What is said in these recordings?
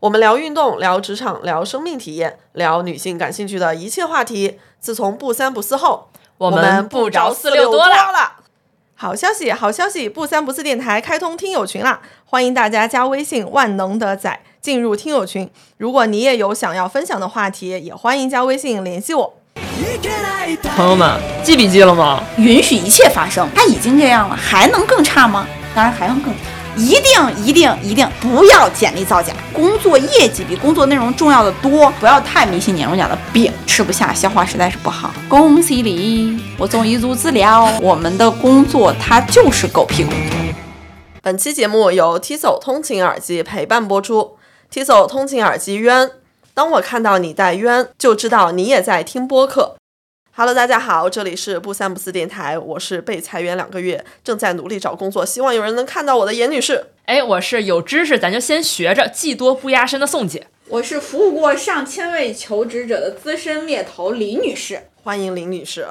我们聊运动，聊职场，聊生命体验，聊女性感兴趣的一切话题。自从不三不四后，我们不着四六多六了。好消息，好消息！不三不四电台开通听友群啦，欢迎大家加微信“万能的仔”进入听友群。如果你也有想要分享的话题，也欢迎加微信联系我。朋友们，记笔记了吗？允许一切发生，它已经这样了，还能更差吗？当然还能更。一定一定一定不要简历造假，工作业绩比工作内容重要的多，不要太迷信年终奖的饼吃不下，消化实在是不好。恭喜你，我终于入职了。我们的工作它就是狗屁工作。本期节目由 Tiso 通勤耳机陪伴播出。Tiso 通勤耳机冤，当我看到你戴冤，就知道你也在听播客。Hello，大家好，这里是不三不四电台，我是被裁员两个月，正在努力找工作，希望有人能看到我的严女士。哎，我是有知识咱就先学着，技多不压身的宋姐。我是服务过上千位求职者的资深猎头李女士。欢迎林女士。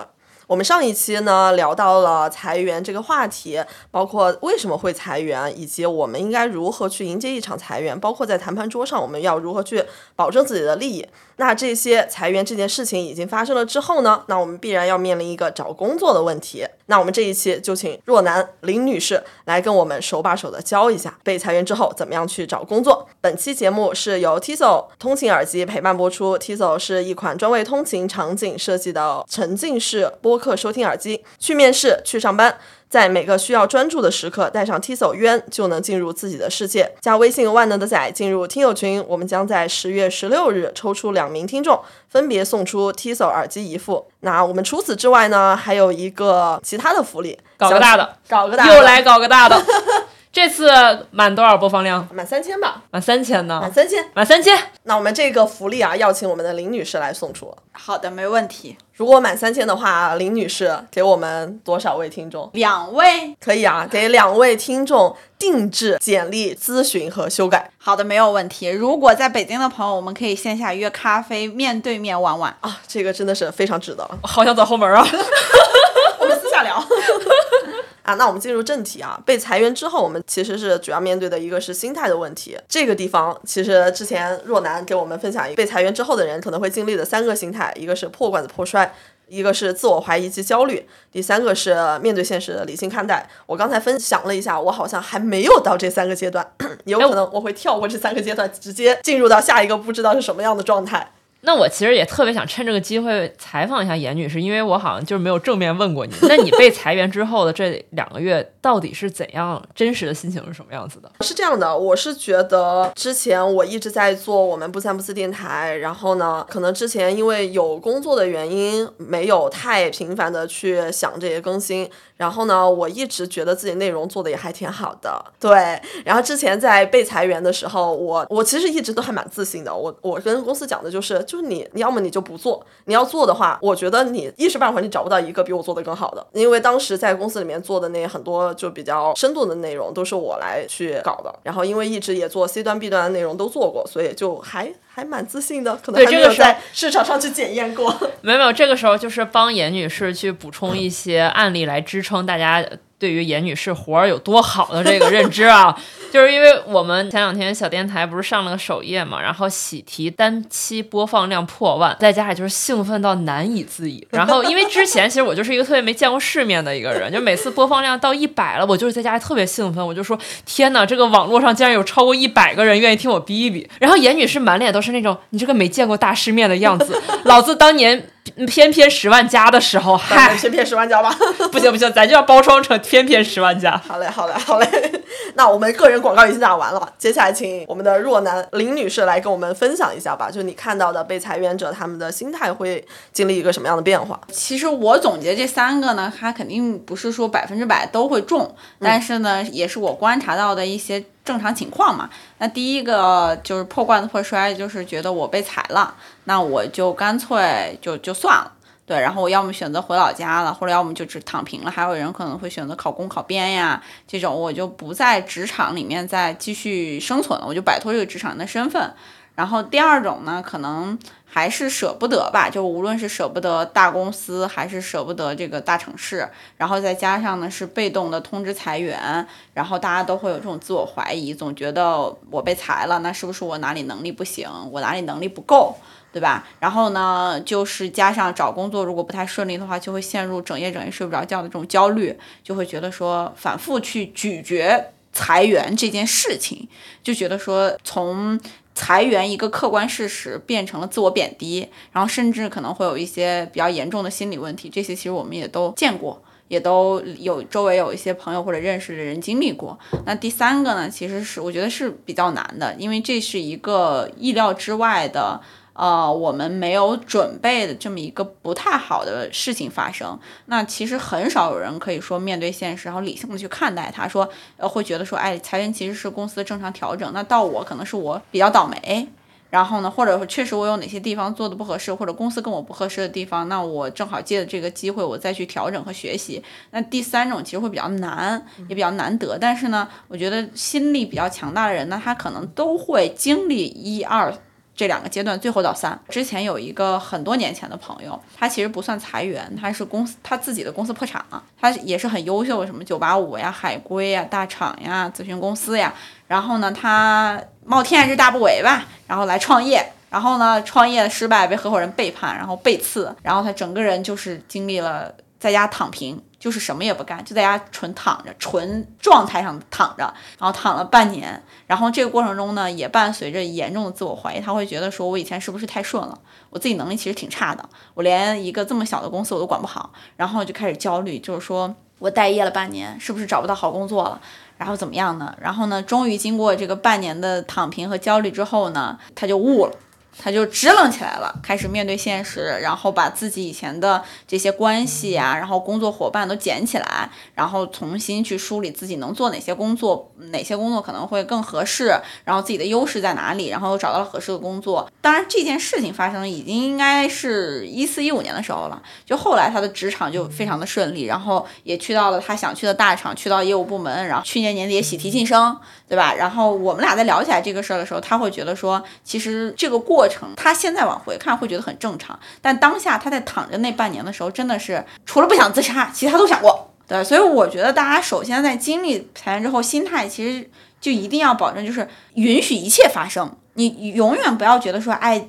我们上一期呢聊到了裁员这个话题，包括为什么会裁员，以及我们应该如何去迎接一场裁员，包括在谈判桌上我们要如何去保证自己的利益。那这些裁员这件事情已经发生了之后呢，那我们必然要面临一个找工作的问题。那我们这一期就请若男林女士来跟我们手把手的教一下被裁员之后怎么样去找工作。本期节目是由 Tiso 通勤耳机陪伴播出，Tiso 是一款专为通勤场景设计的沉浸式播客收听耳机，去面试，去上班。在每个需要专注的时刻，带上 Tiso 冤就能进入自己的世界。加微信万能的仔进入听友群，我们将在十月十六日抽出两名听众，分别送出 Tiso 耳机一副。那我们除此之外呢，还有一个其他的福利，搞个大的，搞个大的，又来搞个大的。这次满多少播放量？满三千吧。满三千呢？满三千，满三千。那我们这个福利啊，要请我们的林女士来送出。好的，没问题。如果满三千的话，林女士给我们多少位听众？两位。可以啊，给两位听众定制简历咨询和修改。好的，没有问题。如果在北京的朋友，我们可以线下约咖啡，面对面玩玩啊，这个真的是非常值得。我好想走后门啊。我们私下聊。啊，那我们进入正题啊。被裁员之后，我们其实是主要面对的一个是心态的问题。这个地方其实之前若男给我们分享一个被裁员之后的人可能会经历的三个心态，一个是破罐子破摔，一个是自我怀疑及焦虑，第三个是面对现实的理性看待。我刚才分享了一下，我好像还没有到这三个阶段，有可能我会跳过这三个阶段，直接进入到下一个不知道是什么样的状态。那我其实也特别想趁这个机会采访一下严女士，因为我好像就是没有正面问过你。那你被裁员之后的这两个月，到底是怎样？真实的心情是什么样子的？是这样的，我是觉得之前我一直在做我们不三不四电台，然后呢，可能之前因为有工作的原因，没有太频繁的去想这些更新。然后呢，我一直觉得自己内容做的也还挺好的，对。然后之前在被裁员的时候，我我其实一直都还蛮自信的。我我跟公司讲的就是，就是你，你要么你就不做，你要做的话，我觉得你一时半会儿你找不到一个比我做的更好的。因为当时在公司里面做的那很多就比较深度的内容都是我来去搞的。然后因为一直也做 C 端 B 端的内容都做过，所以就还。还蛮自信的，可能还没有在市场上去检验过。没有没有，这个时候就是帮严女士去补充一些案例来支撑大家。对于严女士活儿有多好的这个认知啊，就是因为我们前两天小电台不是上了个首页嘛，然后喜提单期播放量破万，在家里就是兴奋到难以自已。然后因为之前其实我就是一个特别没见过世面的一个人，就每次播放量到一百了，我就是在家里特别兴奋，我就说天哪，这个网络上竟然有超过一百个人愿意听我逼逼。然后严女士满脸都是那种你这个没见过大世面的样子，老子当年。偏偏十万加的时候，嗨，偏偏十万加吧，不行不行，咱就要包装成偏偏十万加。好嘞好嘞好嘞，那我们个人广告已经打完了，接下来请我们的若男林女士来跟我们分享一下吧，就你看到的被裁员者他们的心态会经历一个什么样的变化？其实我总结这三个呢，它肯定不是说百分之百都会中，但是呢，也是我观察到的一些。正常情况嘛，那第一个就是破罐子破摔，就是觉得我被裁了，那我就干脆就就算了，对，然后我要么选择回老家了，或者要么就只躺平了，还有人可能会选择考公考编呀，这种我就不在职场里面再继续生存了，我就摆脱这个职场的身份。然后第二种呢，可能还是舍不得吧，就无论是舍不得大公司，还是舍不得这个大城市，然后再加上呢是被动的通知裁员，然后大家都会有这种自我怀疑，总觉得我被裁了，那是不是我哪里能力不行，我哪里能力不够？对吧？然后呢，就是加上找工作如果不太顺利的话，就会陷入整夜整夜睡不着觉的这种焦虑，就会觉得说反复去咀嚼裁员这件事情，就觉得说从裁员一个客观事实变成了自我贬低，然后甚至可能会有一些比较严重的心理问题，这些其实我们也都见过。也都有周围有一些朋友或者认识的人经历过。那第三个呢，其实是我觉得是比较难的，因为这是一个意料之外的。呃，我们没有准备的这么一个不太好的事情发生，那其实很少有人可以说面对现实，然后理性的去看待它，说呃会觉得说，哎，裁员其实是公司的正常调整。那到我可能是我比较倒霉，然后呢，或者确实我有哪些地方做的不合适，或者公司跟我不合适的地方，那我正好借着这个机会，我再去调整和学习。那第三种其实会比较难，也比较难得，但是呢，我觉得心力比较强大的人呢，他可能都会经历一二。这两个阶段，最后到三。之前有一个很多年前的朋友，他其实不算裁员，他是公司他自己的公司破产了，他也是很优秀，什么九八五呀、海归呀、大厂呀、咨询公司呀，然后呢，他冒天下之大不韪吧，然后来创业，然后呢，创业失败，被合伙人背叛，然后被刺，然后他整个人就是经历了在家躺平。就是什么也不干，就在家纯躺着，纯状态上躺着，然后躺了半年，然后这个过程中呢，也伴随着严重的自我怀疑，他会觉得说，我以前是不是太顺了？我自己能力其实挺差的，我连一个这么小的公司我都管不好，然后就开始焦虑，就是说我待业了半年，是不是找不到好工作了？然后怎么样呢？然后呢，终于经过这个半年的躺平和焦虑之后呢，他就悟了。他就支棱起来了，开始面对现实，然后把自己以前的这些关系啊，然后工作伙伴都捡起来，然后重新去梳理自己能做哪些工作，哪些工作可能会更合适，然后自己的优势在哪里，然后又找到了合适的工作。当然，这件事情发生已经应该是一四一五年的时候了。就后来他的职场就非常的顺利，然后也去到了他想去的大厂，去到业务部门，然后去年年底也喜提晋升，对吧？然后我们俩在聊起来这个事儿的时候，他会觉得说，其实这个过程。他现在往回看会觉得很正常，但当下他在躺着那半年的时候，真的是除了不想自杀，其他都想过。对，所以我觉得大家首先在经历裁员之后，心态其实就一定要保证，就是允许一切发生。你永远不要觉得说，哎，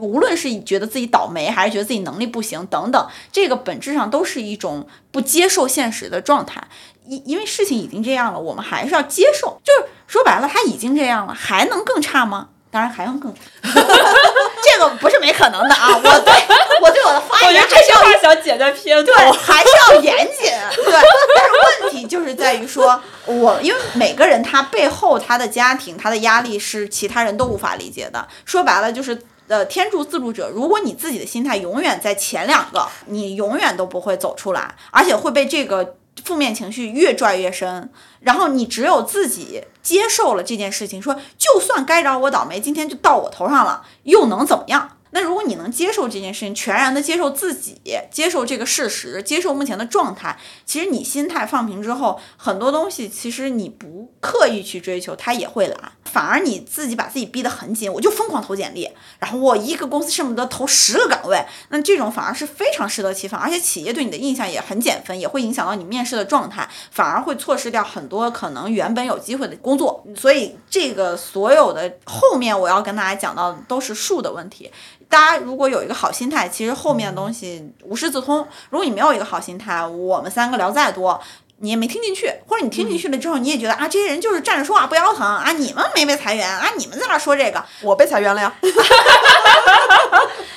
无论是觉得自己倒霉，还是觉得自己能力不行等等，这个本质上都是一种不接受现实的状态。因因为事情已经这样了，我们还是要接受。就是说白了，他已经这样了，还能更差吗？当然还能更差，这个不是没可能的啊！我对我对我的发言还是要想剪在片对，还是要严谨。对，但是问题就是在于说，我因为每个人他背后他的家庭他的压力是其他人都无法理解的。说白了就是呃，天助自助者。如果你自己的心态永远在前两个，你永远都不会走出来，而且会被这个。负面情绪越拽越深，然后你只有自己接受了这件事情，说就算该着我倒霉，今天就到我头上了，又能怎么样？那如果你能接受这件事情，全然的接受自己，接受这个事实，接受目前的状态，其实你心态放平之后，很多东西其实你不刻意去追求，它也会来。反而你自己把自己逼得很紧，我就疯狂投简历，然后我一个公司恨不得投十个岗位，那这种反而是非常适得其反，而且企业对你的印象也很减分，也会影响到你面试的状态，反而会错失掉很多可能原本有机会的工作。所以这个所有的后面我要跟大家讲到的都是数的问题。大家如果有一个好心态，其实后面的东西无师自通。如果你没有一个好心态，我们三个聊再多，你也没听进去，或者你听进去了之后，你也觉得啊，这些人就是站着说话不腰疼啊，你们没被裁员啊，你们在那说这个，我被裁员了呀。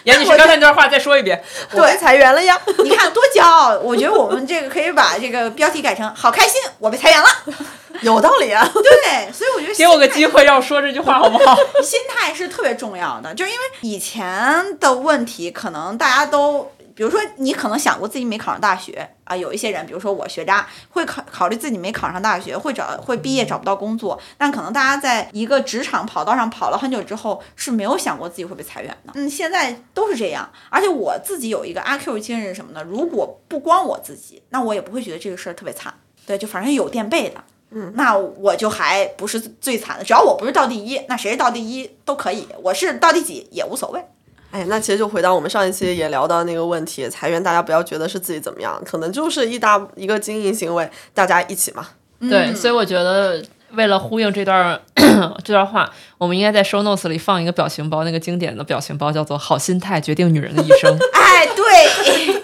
严女士，刚才那段话再说一遍，我被裁员了呀。你看多骄傲！我觉得我们这个可以把这个标题改成“好开心，我被裁员了”。有道理啊，对，所以我觉得给我个机会让我说这句话好不好？心态是特别重要的，就是因为以前的问题，可能大家都，比如说你可能想过自己没考上大学啊，有一些人，比如说我学渣，会考考虑自己没考上大学，会找会毕业找不到工作，但可能大家在一个职场跑道上跑了很久之后，是没有想过自己会被裁员的。嗯，现在都是这样，而且我自己有一个阿 Q 精神是什么呢？如果不光我自己，那我也不会觉得这个事儿特别惨。对，就反正有垫背的。嗯，那我就还不是最惨的，只要我不是倒第一，那谁是倒第一都可以，我是倒第几也无所谓。哎，那其实就回到我们上一期也聊到那个问题，裁员大家不要觉得是自己怎么样，可能就是一大一个经营行为，大家一起嘛。对，所以我觉得为了呼应这段 这段话，我们应该在 show notes 里放一个表情包，那个经典的表情包叫做“好心态决定女人的一生 ”。哎，对。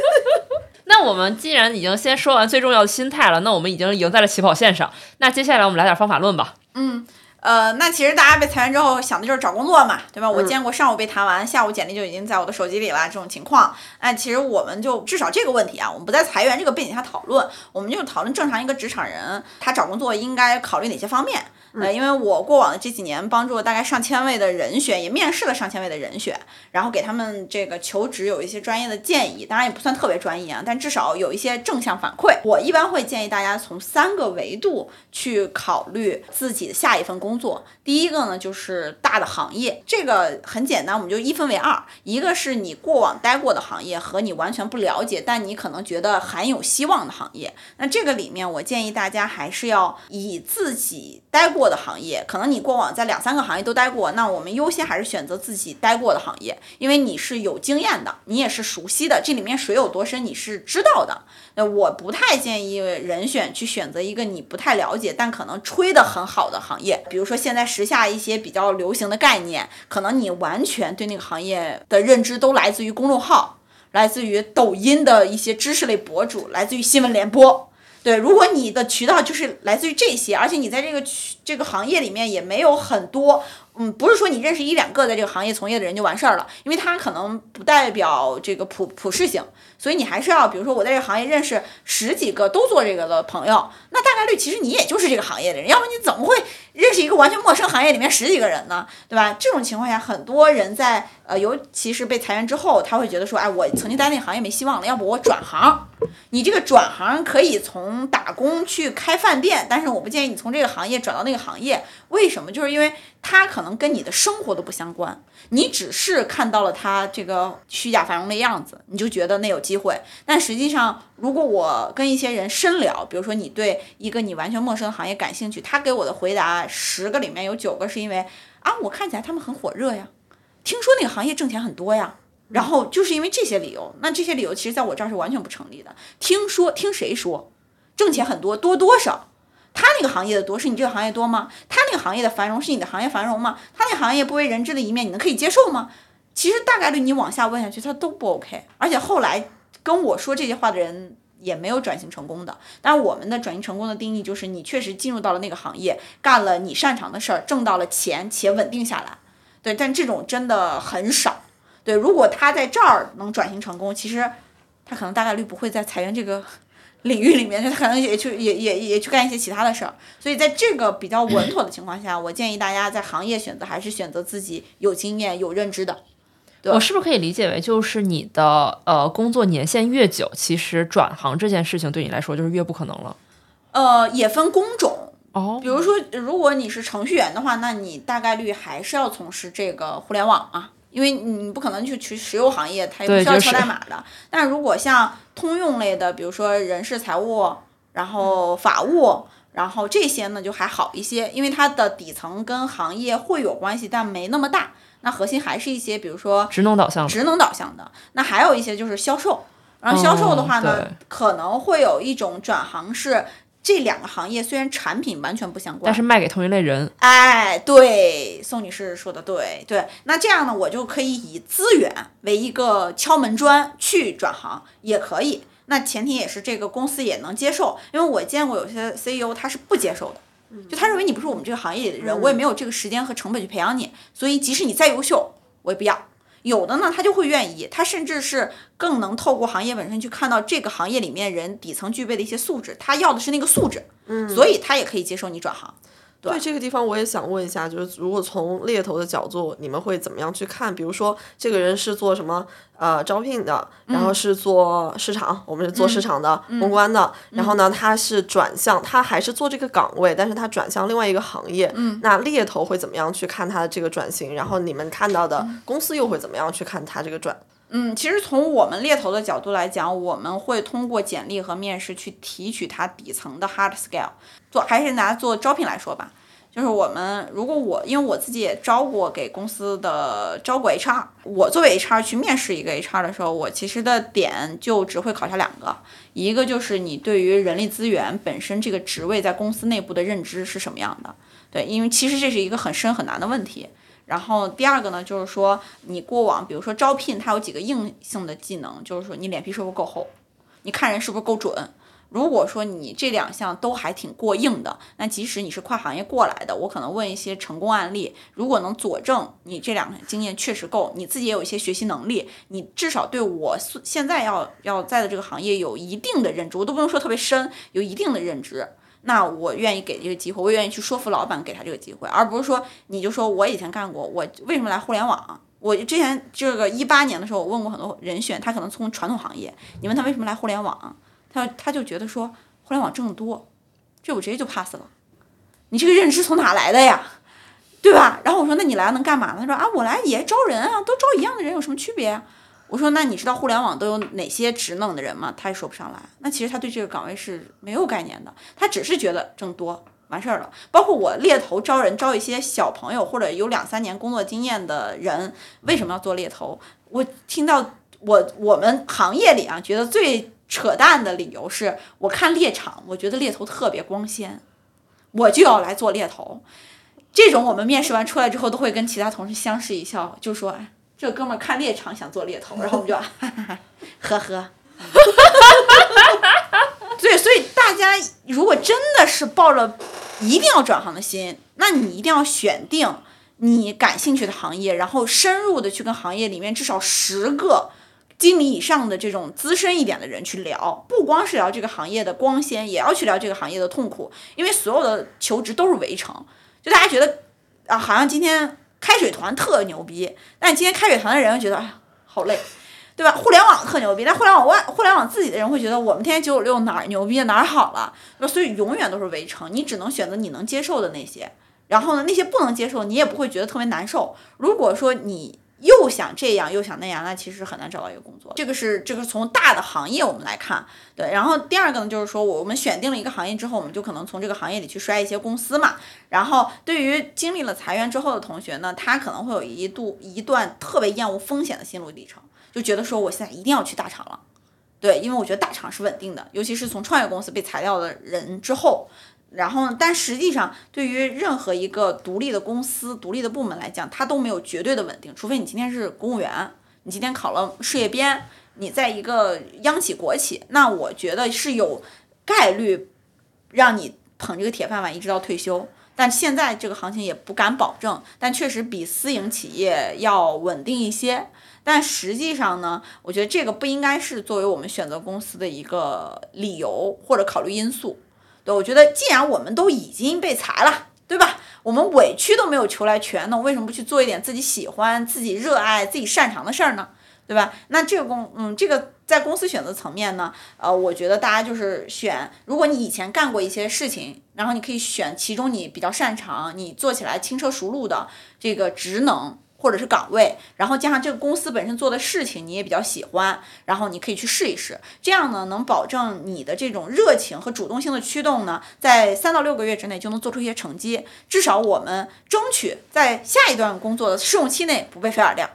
那我们既然已经先说完最重要的心态了，那我们已经赢在了起跑线上。那接下来我们来点方法论吧。嗯。呃，那其实大家被裁员之后想的就是找工作嘛，对吧？我见过上午被谈完，下午简历就已经在我的手机里了这种情况。哎，其实我们就至少这个问题啊，我们不在裁员这个背景下讨论，我们就讨论正常一个职场人他找工作应该考虑哪些方面。呃，因为我过往的这几年帮助了大概上千位的人选，也面试了上千位的人选，然后给他们这个求职有一些专业的建议，当然也不算特别专业啊，但至少有一些正向反馈。我一般会建议大家从三个维度去考虑自己的下一份工作。第一个呢，就是大的行业，这个很简单，我们就一分为二，一个是你过往待过的行业和你完全不了解，但你可能觉得很有希望的行业。那这个里面，我建议大家还是要以自己待过。的行业，可能你过往在两三个行业都待过，那我们优先还是选择自己待过的行业，因为你是有经验的，你也是熟悉的，这里面水有多深你是知道的。那我不太建议人选去选择一个你不太了解，但可能吹得很好的行业，比如说现在时下一些比较流行的概念，可能你完全对那个行业的认知都来自于公众号，来自于抖音的一些知识类博主，来自于新闻联播。对，如果你的渠道就是来自于这些，而且你在这个这个行业里面也没有很多，嗯，不是说你认识一两个在这个行业从业的人就完事儿了，因为他可能不代表这个普普适性，所以你还是要，比如说我在这个行业认识十几个都做这个的朋友，那大概率其实你也就是这个行业的人，要不你怎么会认识一个完全陌生行业里面十几个人呢？对吧？这种情况下，很多人在呃，尤其是被裁员之后，他会觉得说，哎，我曾经待那个行业没希望了，要不我转行。你这个转行可以从打工去开饭店，但是我不建议你从这个行业转到那个行业。为什么？就是因为它可能跟你的生活都不相关，你只是看到了它这个虚假繁荣的样子，你就觉得那有机会。但实际上，如果我跟一些人深聊，比如说你对一个你完全陌生的行业感兴趣，他给我的回答十个里面有九个是因为啊，我看起来他们很火热呀，听说那个行业挣钱很多呀。然后就是因为这些理由，那这些理由其实在我这儿是完全不成立的。听说听谁说，挣钱很多多多少？他那个行业的多是你这个行业多吗？他那个行业的繁荣是你的行业繁荣吗？他那个行业不为人知的一面，你能可以接受吗？其实大概率你往下问下去，他都不 OK。而且后来跟我说这些话的人也没有转型成功的。但我们的转型成功的定义就是你确实进入到了那个行业，干了你擅长的事儿，挣到了钱且稳定下来。对，但这种真的很少。对，如果他在这儿能转型成功，其实他可能大概率不会在裁员这个领域里面，他可能也去也也也去干一些其他的事儿。所以在这个比较稳妥的情况下，我建议大家在行业选择还是选择自己有经验、有认知的。我是不是可以理解为，就是你的呃工作年限越久，其实转行这件事情对你来说就是越不可能了？呃，也分工种哦，比如说如果你是程序员的话，那你大概率还是要从事这个互联网啊。因为你不可能去去石油行业，它也不需要敲代码的。但如果像通用类的，比如说人事、财务，然后法务，然后这些呢就还好一些，因为它的底层跟行业会有关系，但没那么大。那核心还是一些，比如说职能导向、职能导向的。那还有一些就是销售，然后销售的话呢，可能会有一种转行是。这两个行业虽然产品完全不相关，但是卖给同一类人。哎，对，宋女士说的对，对，那这样呢，我就可以以资源为一个敲门砖去转行，也可以。那前提也是这个公司也能接受，因为我见过有些 CEO 他是不接受的，就他认为你不是我们这个行业里的人，我也没有这个时间和成本去培养你，所以即使你再优秀，我也不要。有的呢，他就会愿意，他甚至是更能透过行业本身去看到这个行业里面人底层具备的一些素质，他要的是那个素质，嗯，所以他也可以接受你转行。对这个地方，我也想问一下，就是如果从猎头的角度，你们会怎么样去看？比如说，这个人是做什么？呃，招聘的，然后是做市场，我们是做市场的公关的。然后呢，他是转向，他还是做这个岗位，但是他转向另外一个行业。嗯，那猎头会怎么样去看他的这个转型？然后你们看到的公司又会怎么样去看他这个转？嗯，其实从我们猎头的角度来讲，我们会通过简历和面试去提取它底层的 hard skill。做还是拿做招聘来说吧，就是我们如果我因为我自己也招过给公司的招过 HR，我作为 HR 去面试一个 HR 的时候，我其实的点就只会考察两个，一个就是你对于人力资源本身这个职位在公司内部的认知是什么样的，对，因为其实这是一个很深很难的问题。然后第二个呢，就是说你过往，比如说招聘，它有几个硬性的技能，就是说你脸皮是不是够厚，你看人是不是够准。如果说你这两项都还挺过硬的，那即使你是跨行业过来的，我可能问一些成功案例，如果能佐证你这两个经验确实够，你自己也有一些学习能力，你至少对我现在要要在的这个行业有一定的认知，我都不用说特别深，有一定的认知。那我愿意给这个机会，我愿意去说服老板给他这个机会，而不是说你就说我以前干过，我为什么来互联网？我之前这个一八年的时候，我问过很多人选，他可能从传统行业，你问他为什么来互联网，他他就觉得说互联网挣得多，这我直接就 pass 了。你这个认知从哪来的呀？对吧？然后我说那你来能干嘛呢？他说啊，我来也招人啊，都招一样的人，有什么区别啊？我说那你知道互联网都有哪些职能的人吗？他也说不上来。那其实他对这个岗位是没有概念的，他只是觉得挣多完事儿了。包括我猎头招人招一些小朋友或者有两三年工作经验的人，为什么要做猎头？我听到我我们行业里啊，觉得最扯淡的理由是，我看猎场，我觉得猎头特别光鲜，我就要来做猎头。这种我们面试完出来之后，都会跟其他同事相视一笑，就说。这哥们儿看猎场想做猎头，然后我们就哈 哈，呵呵，对，所以大家如果真的是抱着一定要转行的心，那你一定要选定你感兴趣的行业，然后深入的去跟行业里面至少十个经理以上的这种资深一点的人去聊，不光是聊这个行业的光鲜，也要去聊这个行业的痛苦，因为所有的求职都是围城，就大家觉得啊，好像今天。开水团特牛逼，但今天开水团的人觉得哎呀好累，对吧？互联网特牛逼，但互联网外互联网自己的人会觉得我们天天九九六哪儿牛逼哪儿好了，所以永远都是围城，你只能选择你能接受的那些，然后呢那些不能接受你也不会觉得特别难受。如果说你。又想这样又想那样，那其实很难找到一个工作。这个是这个从大的行业我们来看，对。然后第二个呢，就是说我们选定了一个行业之后，我们就可能从这个行业里去筛一些公司嘛。然后对于经历了裁员之后的同学呢，他可能会有一度一段特别厌恶风险的心路历程，就觉得说我现在一定要去大厂了，对，因为我觉得大厂是稳定的，尤其是从创业公司被裁掉的人之后。然后，但实际上，对于任何一个独立的公司、独立的部门来讲，它都没有绝对的稳定。除非你今天是公务员，你今天考了事业编，你在一个央企、国企，那我觉得是有概率让你捧这个铁饭碗一直到退休。但现在这个行情也不敢保证，但确实比私营企业要稳定一些。但实际上呢，我觉得这个不应该是作为我们选择公司的一个理由或者考虑因素。我觉得既然我们都已经被裁了，对吧？我们委屈都没有求来全，那我为什么不去做一点自己喜欢、自己热爱、自己擅长的事儿呢？对吧？那这个公，嗯，这个在公司选择层面呢，呃，我觉得大家就是选，如果你以前干过一些事情，然后你可以选其中你比较擅长、你做起来轻车熟路的这个职能。或者是岗位，然后加上这个公司本身做的事情你也比较喜欢，然后你可以去试一试，这样呢能保证你的这种热情和主动性的驱动呢，在三到六个月之内就能做出一些成绩，至少我们争取在下一段工作的试用期内不被菲尔掉。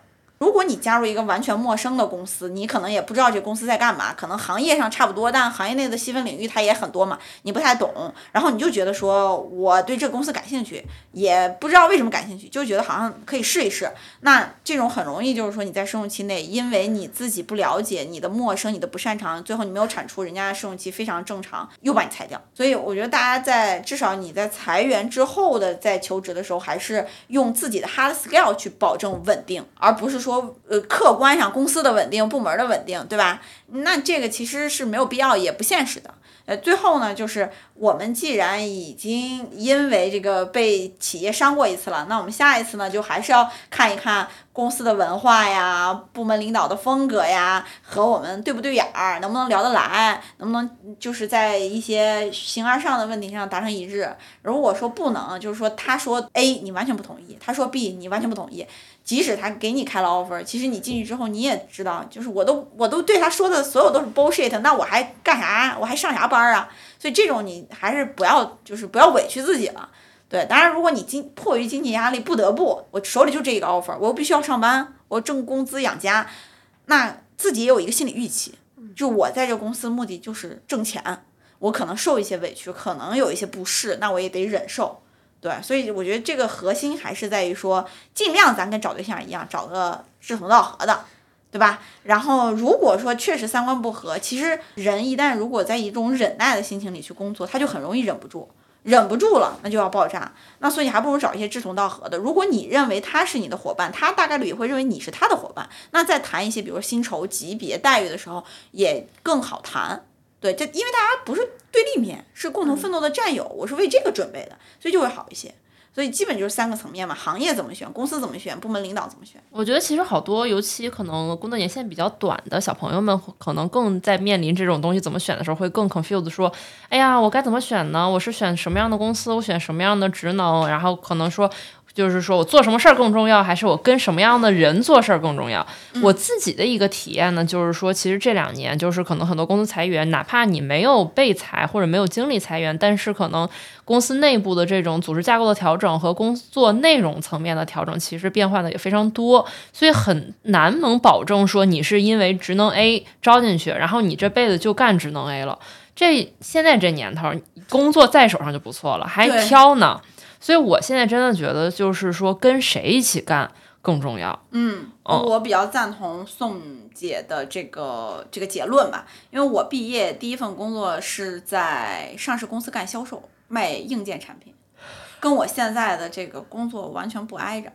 如果你加入一个完全陌生的公司，你可能也不知道这公司在干嘛，可能行业上差不多，但行业内的细分领域它也很多嘛，你不太懂，然后你就觉得说我对这个公司感兴趣，也不知道为什么感兴趣，就觉得好像可以试一试。那这种很容易就是说你在试用期内，因为你自己不了解，你的陌生，你的不擅长，最后你没有产出，人家试用期非常正常，又把你裁掉。所以我觉得大家在至少你在裁员之后的在求职的时候，还是用自己的 hard skill 去保证稳定，而不是。说呃，客观上公司的稳定、部门的稳定，对吧？那这个其实是没有必要，也不现实的。呃，最后呢，就是我们既然已经因为这个被企业伤过一次了，那我们下一次呢，就还是要看一看公司的文化呀、部门领导的风格呀，和我们对不对眼儿，能不能聊得来，能不能就是在一些形而上的问题上达成一致。如果说不能，就是说他说 A 你完全不同意，他说 B 你完全不同意，即使他给你开了 offer，其实你进去之后你也知道，就是我都我都对他说的所有都是 bullshit，那我还干啥？我还上啥班啊？所以这种你还是不要，就是不要委屈自己了。对，当然如果你经迫于经济压力不得不，我手里就这一个 offer，我又必须要上班，我挣工资养家，那自己也有一个心理预期，就我在这公司目的就是挣钱，我可能受一些委屈，可能有一些不适，那我也得忍受。对，所以我觉得这个核心还是在于说，尽量咱跟找对象一样，找个志同道合的，对吧？然后如果说确实三观不合，其实人一旦如果在一种忍耐的心情里去工作，他就很容易忍不住，忍不住了，那就要爆炸。那所以还不如找一些志同道合的。如果你认为他是你的伙伴，他大概率也会认为你是他的伙伴。那在谈一些比如薪酬、级别、待遇的时候，也更好谈。对，这因为大家不是对立面，是共同奋斗的战友，我是为这个准备的，所以就会好一些。所以基本就是三个层面嘛，行业怎么选，公司怎么选，部门领导怎么选。我觉得其实好多，尤其可能工作年限比较短的小朋友们，可能更在面临这种东西怎么选的时候，会更 confused，说，哎呀，我该怎么选呢？我是选什么样的公司？我选什么样的职能？然后可能说。就是说我做什么事儿更重要，还是我跟什么样的人做事儿更重要？我自己的一个体验呢，就是说，其实这两年就是可能很多公司裁员，哪怕你没有被裁或者没有经历裁员，但是可能公司内部的这种组织架构的调整和工作内容层面的调整，其实变化的也非常多，所以很难能保证说你是因为职能 A 招进去，然后你这辈子就干职能 A 了。这现在这年头，工作在手上就不错了，还挑呢。所以，我现在真的觉得，就是说，跟谁一起干更重要。嗯，我比较赞同宋姐的这个这个结论吧，因为我毕业第一份工作是在上市公司干销售，卖硬件产品，跟我现在的这个工作完全不挨着。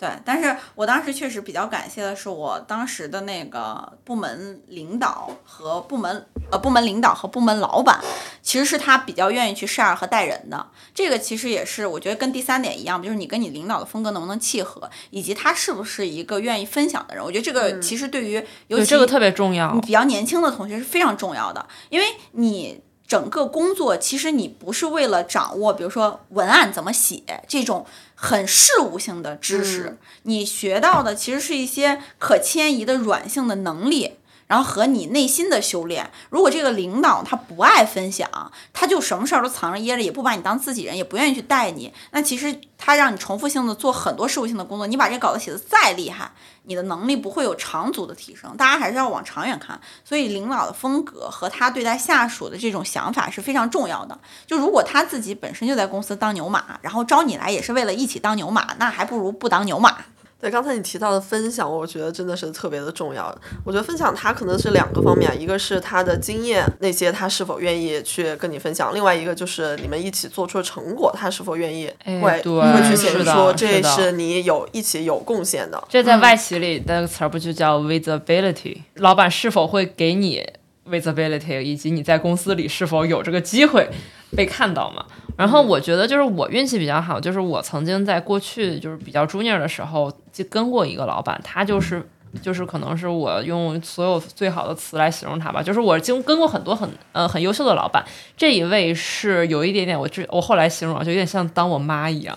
对，但是我当时确实比较感谢的是，我当时的那个部门领导和部门呃部门领导和部门老板，其实是他比较愿意去 share 和带人的。这个其实也是我觉得跟第三点一样，就是你跟你领导的风格能不能契合，以及他是不是一个愿意分享的人。我觉得这个其实对于尤其这个特别重要，比较年轻的同学是非常重要的，因为你。整个工作其实你不是为了掌握，比如说文案怎么写这种很事务性的知识，你学到的其实是一些可迁移的软性的能力。然后和你内心的修炼，如果这个领导他不爱分享，他就什么事儿都藏着掖着，也不把你当自己人，也不愿意去带你，那其实他让你重复性的做很多事务性的工作，你把这稿子写的再厉害，你的能力不会有长足的提升。大家还是要往长远看，所以领导的风格和他对待下属的这种想法是非常重要的。就如果他自己本身就在公司当牛马，然后招你来也是为了一起当牛马，那还不如不当牛马。对，刚才你提到的分享，我觉得真的是特别的重要。我觉得分享它可能是两个方面，一个是他的经验，那些他是否愿意去跟你分享；另外一个就是你们一起做出的成果，他是否愿意会会去显示出这是你有一起有贡献的。这在外企里那个词儿不就叫 visibility？老板是否会给你 visibility，以及你在公司里是否有这个机会被看到嘛？然后我觉得就是我运气比较好，就是我曾经在过去就是比较 junior 的时候就跟过一个老板，他就是就是可能是我用所有最好的词来形容他吧，就是我经跟过很多很呃很优秀的老板，这一位是有一点点我这我后来形容就有点像当我妈一样，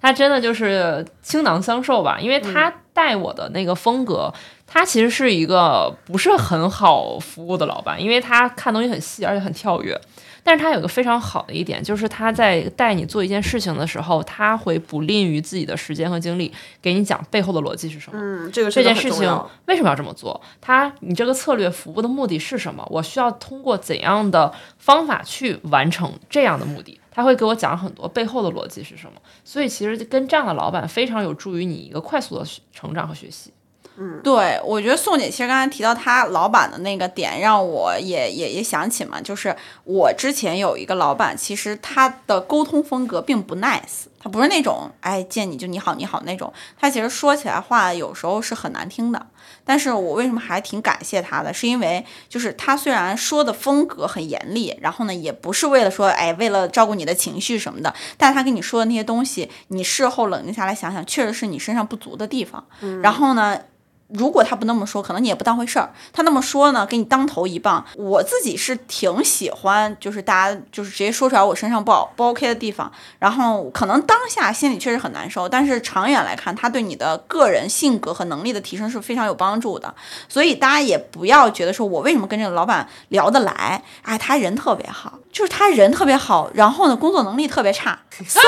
他真的就是倾囊相授吧，因为他带我的那个风格，他其实是一个不是很好服务的老板，因为他看东西很细，而且很跳跃。但是他有个非常好的一点，就是他在带你做一件事情的时候，他会不吝于自己的时间和精力，给你讲背后的逻辑是什么。嗯，这个这件事情为什么要这么做？他你这个策略服务的目的是什么？我需要通过怎样的方法去完成这样的目的？他会给我讲很多背后的逻辑是什么。所以其实跟这样的老板非常有助于你一个快速的成长和学习。嗯，对，我觉得宋姐其实刚才提到她老板的那个点，让我也也也想起嘛，就是我之前有一个老板，其实他的沟通风格并不 nice，他不是那种哎见你就你好你好那种，他其实说起来话有时候是很难听的。但是我为什么还挺感谢他的，是因为就是他虽然说的风格很严厉，然后呢也不是为了说哎为了照顾你的情绪什么的，但他跟你说的那些东西，你事后冷静下来想想，确实是你身上不足的地方。然后呢？如果他不那么说，可能你也不当回事儿。他那么说呢，给你当头一棒。我自己是挺喜欢，就是大家就是直接说出来我身上不好不 OK 的地方。然后可能当下心里确实很难受，但是长远来看，他对你的个人性格和能力的提升是非常有帮助的。所以大家也不要觉得说我为什么跟这个老板聊得来，哎，他人特别好，就是他人特别好，然后呢，工作能力特别差。So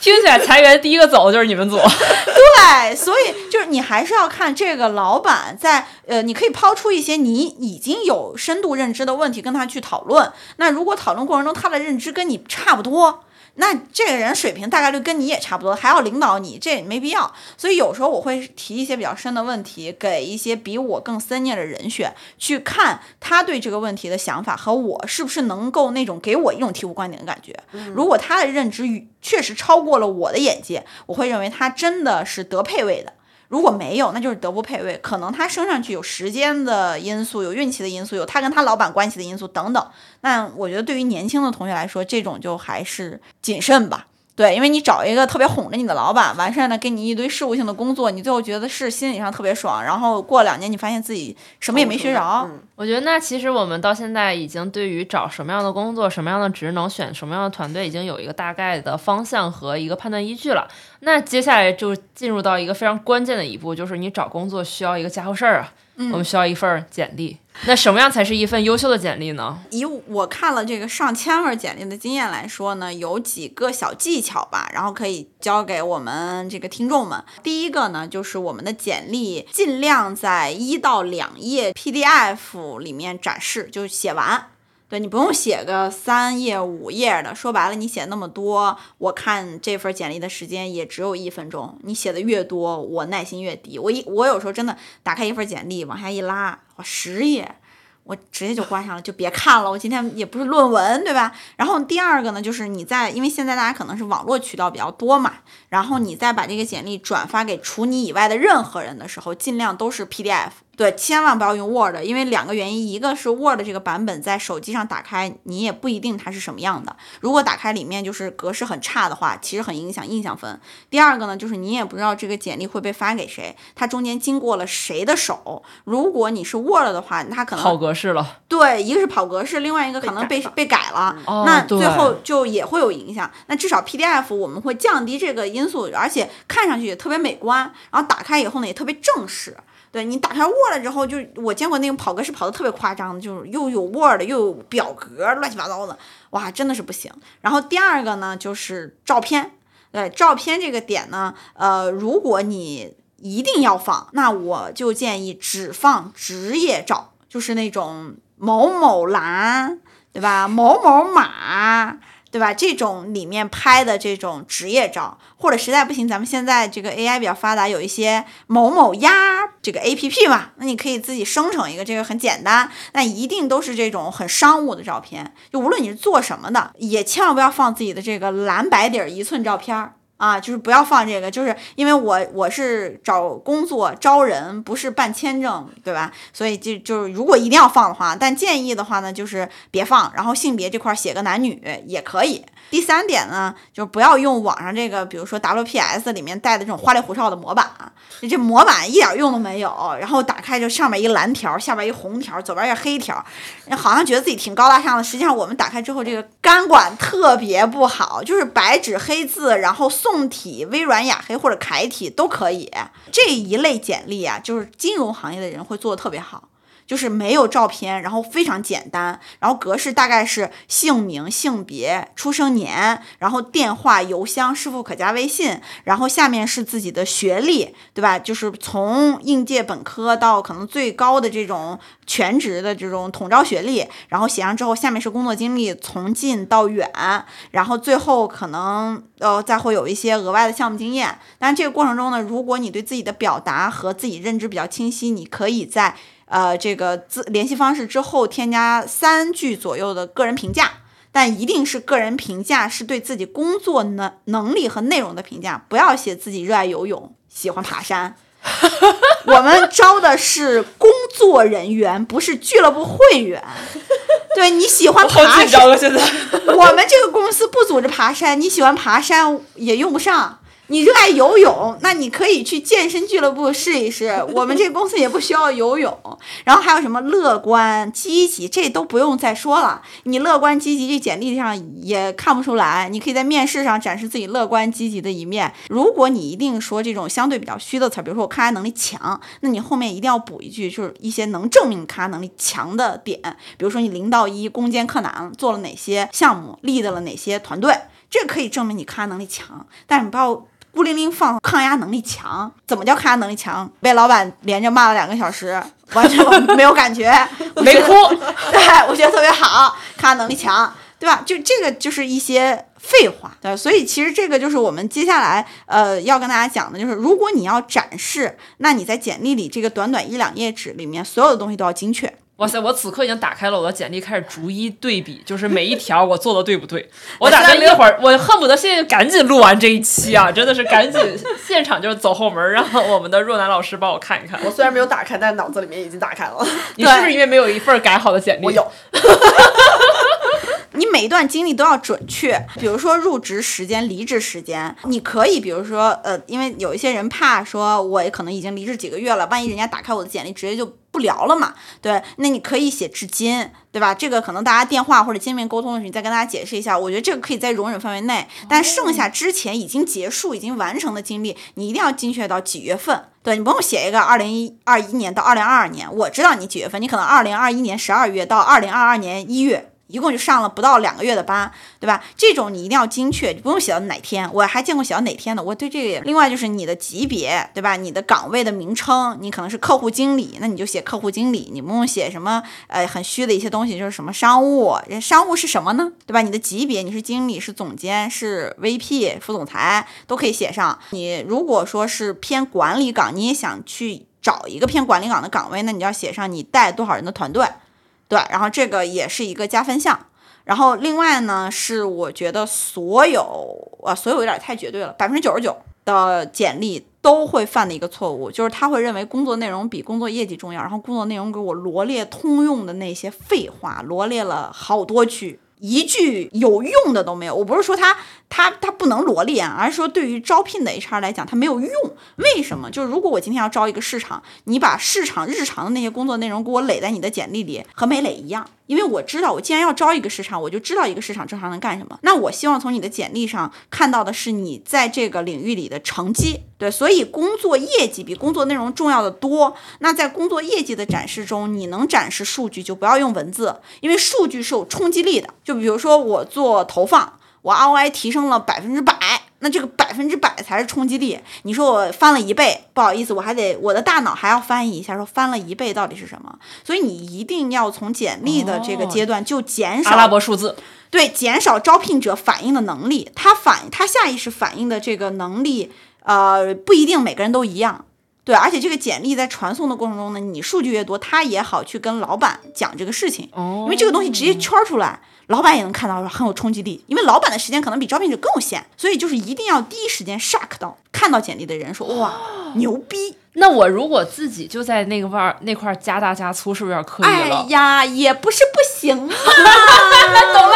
听起来裁员第一个走的就是你们组。对，所以就是你还是要看这个老板在呃，你可以抛出一些你已经有深度认知的问题跟他去讨论。那如果讨论过程中他的认知跟你差不多。那这个人水平大概率跟你也差不多，还要领导你，这也没必要。所以有时候我会提一些比较深的问题，给一些比我更 senior 的人选去看他对这个问题的想法和我是不是能够那种给我一种醍醐灌顶的感觉。如果他的认知与确实超过了我的眼界，我会认为他真的是得配位的。如果没有，那就是德不配位。可能他升上去有时间的因素，有运气的因素，有他跟他老板关系的因素等等。那我觉得对于年轻的同学来说，这种就还是谨慎吧。对，因为你找一个特别哄着你的老板，完事儿呢给你一堆事务性的工作，你最后觉得是心理上特别爽，然后过两年你发现自己什么也没学着。我觉得那其实我们到现在已经对于找什么样的工作、什么样的职能、选什么样的团队，已经有一个大概的方向和一个判断依据了。那接下来就进入到一个非常关键的一步，就是你找工作需要一个家伙事儿啊。我们需要一份简历。那什么样才是一份优秀的简历呢？以我看了这个上千份简历的经验来说呢，有几个小技巧吧，然后可以教给我们这个听众们。第一个呢，就是我们的简历尽量在一到两页 PDF 里面展示，就写完。对你不用写个三页五页的，说白了，你写那么多，我看这份简历的时间也只有一分钟。你写的越多，我耐心越低。我一我有时候真的打开一份简历，往下一拉，哇，十页。我直接就关上了，就别看了。我今天也不是论文，对吧？然后第二个呢，就是你在，因为现在大家可能是网络渠道比较多嘛，然后你再把这个简历转发给除你以外的任何人的时候，尽量都是 PDF。对，千万不要用 Word，因为两个原因，一个是 Word 这个版本在手机上打开，你也不一定它是什么样的。如果打开里面就是格式很差的话，其实很影响印象分。第二个呢，就是你也不知道这个简历会被发给谁，它中间经过了谁的手。如果你是 Word 的话，它可能跑格式了。对，一个是跑格式，另外一个可能被被改了，那最后就也会有影响。那至少 PDF 我们会降低这个因素，而且看上去也特别美观，然后打开以后呢也特别正式。对你打开 Word 之后，就我见过那种跑格式跑的特别夸张的，就是又有 Word 又有表格，乱七八糟的，哇，真的是不行。然后第二个呢，就是照片。对，照片这个点呢，呃，如果你一定要放，那我就建议只放职业照，就是那种某某栏，对吧？某某马。对吧？这种里面拍的这种职业照，或者实在不行，咱们现在这个 AI 比较发达，有一些某某鸭这个 APP 嘛，那你可以自己生成一个，这个很简单。那一定都是这种很商务的照片，就无论你是做什么的，也千万不要放自己的这个蓝白底儿一寸照片儿。啊，就是不要放这个，就是因为我我是找工作招人，不是办签证，对吧？所以就就是如果一定要放的话，但建议的话呢，就是别放，然后性别这块写个男女也可以。第三点呢，就是不要用网上这个，比如说 WPS 里面带的这种花里胡哨的模板，这模板一点用都没有。然后打开就上面一蓝条，下边一红条，左边一黑条，好像觉得自己挺高大上的。实际上我们打开之后，这个干管特别不好，就是白纸黑字，然后宋体、微软雅黑或者楷体都可以。这一类简历啊，就是金融行业的人会做的特别好。就是没有照片，然后非常简单，然后格式大概是姓名、性别、出生年，然后电话、邮箱是否可加微信，然后下面是自己的学历，对吧？就是从应届本科到可能最高的这种全职的这种统招学历，然后写上之后，下面是工作经历，从近到远，然后最后可能呃再会有一些额外的项目经验。但这个过程中呢，如果你对自己的表达和自己认知比较清晰，你可以在。呃，这个自联系方式之后添加三句左右的个人评价。但一定是个人评价，是对自己工作能能力和内容的评价。不要写自己热爱游泳，喜欢爬山。我们招的是工作人员，不是俱乐部会员。对你喜欢好爬山，我们这个公司不组织爬山，你喜欢爬山也用不上。你热爱游泳，那你可以去健身俱乐部试一试。我们这公司也不需要游泳。然后还有什么乐观、积极，这都不用再说了。你乐观积极，这简历上也看不出来。你可以在面试上展示自己乐观积极的一面。如果你一定说这种相对比较虚的词儿，比如说我抗压能力强，那你后面一定要补一句，就是一些能证明抗压能力强的点，比如说你零到一攻坚克难，做了哪些项目，lead 了哪些团队，这可以证明你抗压能力强。但是你不要。孤零零放抗压能力强，怎么叫抗压能力强？被老板连着骂了两个小时，完全没有感觉，觉没哭，对，我觉得特别好，抗压能力强，对吧？就这个就是一些废话，对，所以其实这个就是我们接下来呃要跟大家讲的，就是如果你要展示，那你在简历里这个短短一两页纸里面，所有的东西都要精确。哇塞！我此刻已经打开了我的简历，开始逐一对比，就是每一条我做的对不对。我打开一会儿，我恨不得现在就赶紧录完这一期啊！真的是赶紧现场就是走后门，让我们的若男老师帮我看一看。我虽然没有打开，但是脑子里面已经打开了。你是不是因为没有一份改好的简历？我有。你每一段经历都要准确，比如说入职时间、离职时间，你可以，比如说，呃，因为有一些人怕说，我可能已经离职几个月了，万一人家打开我的简历，直接就不聊了嘛，对，那你可以写至今，对吧？这个可能大家电话或者见面沟通的时候，你再跟大家解释一下，我觉得这个可以在容忍范围内，但剩下之前已经结束、已经完成的经历，你一定要精确到几月份。对你不用写一个二零二一年到二零二二年，我知道你几月份，你可能二零二一年十二月到二零二二年一月。一共就上了不到两个月的班，对吧？这种你一定要精确，不用写到哪天。我还见过写到哪天的。我对这个也，另外就是你的级别，对吧？你的岗位的名称，你可能是客户经理，那你就写客户经理，你不用写什么呃很虚的一些东西，就是什么商务，商务是什么呢？对吧？你的级别，你是经理，是总监，是 VP、副总裁，都可以写上。你如果说是偏管理岗，你也想去找一个偏管理岗的岗位，那你就要写上你带多少人的团队。对，然后这个也是一个加分项。然后另外呢，是我觉得所有啊，所有有点太绝对了，百分之九十九的简历都会犯的一个错误，就是他会认为工作内容比工作业绩重要，然后工作内容给我罗列通用的那些废话，罗列了好多句。一句有用的都没有。我不是说他他他不能罗列，而是说对于招聘的 HR 来讲，他没有用。为什么？就是如果我今天要招一个市场，你把市场日常的那些工作内容给我垒在你的简历里，和没垒一样。因为我知道，我既然要招一个市场，我就知道一个市场正常能干什么。那我希望从你的简历上看到的是你在这个领域里的成绩。对，所以工作业绩比工作内容重要的多。那在工作业绩的展示中，你能展示数据，就不要用文字，因为数据是有冲击力的。就比如说我做投放，我 ROI 提升了百分之百。那这个百分之百才是冲击力。你说我翻了一倍，不好意思，我还得我的大脑还要翻译一下，说翻了一倍到底是什么？所以你一定要从简历的这个阶段就减少阿拉伯数字，对，减少招聘者反应的能力。他反他下意识反应的这个能力，呃，不一定每个人都一样。对，而且这个简历在传送的过程中呢，你数据越多，他也好去跟老板讲这个事情，因为这个东西直接圈出来。老板也能看到，很有冲击力。因为老板的时间可能比招聘者更有限，所以就是一定要第一时间 shock 到看到简历的人，说哇牛逼。那我如果自己就在那个块儿那块加大加粗，是不是有点刻意了？哎呀，也不是不行啊。懂了。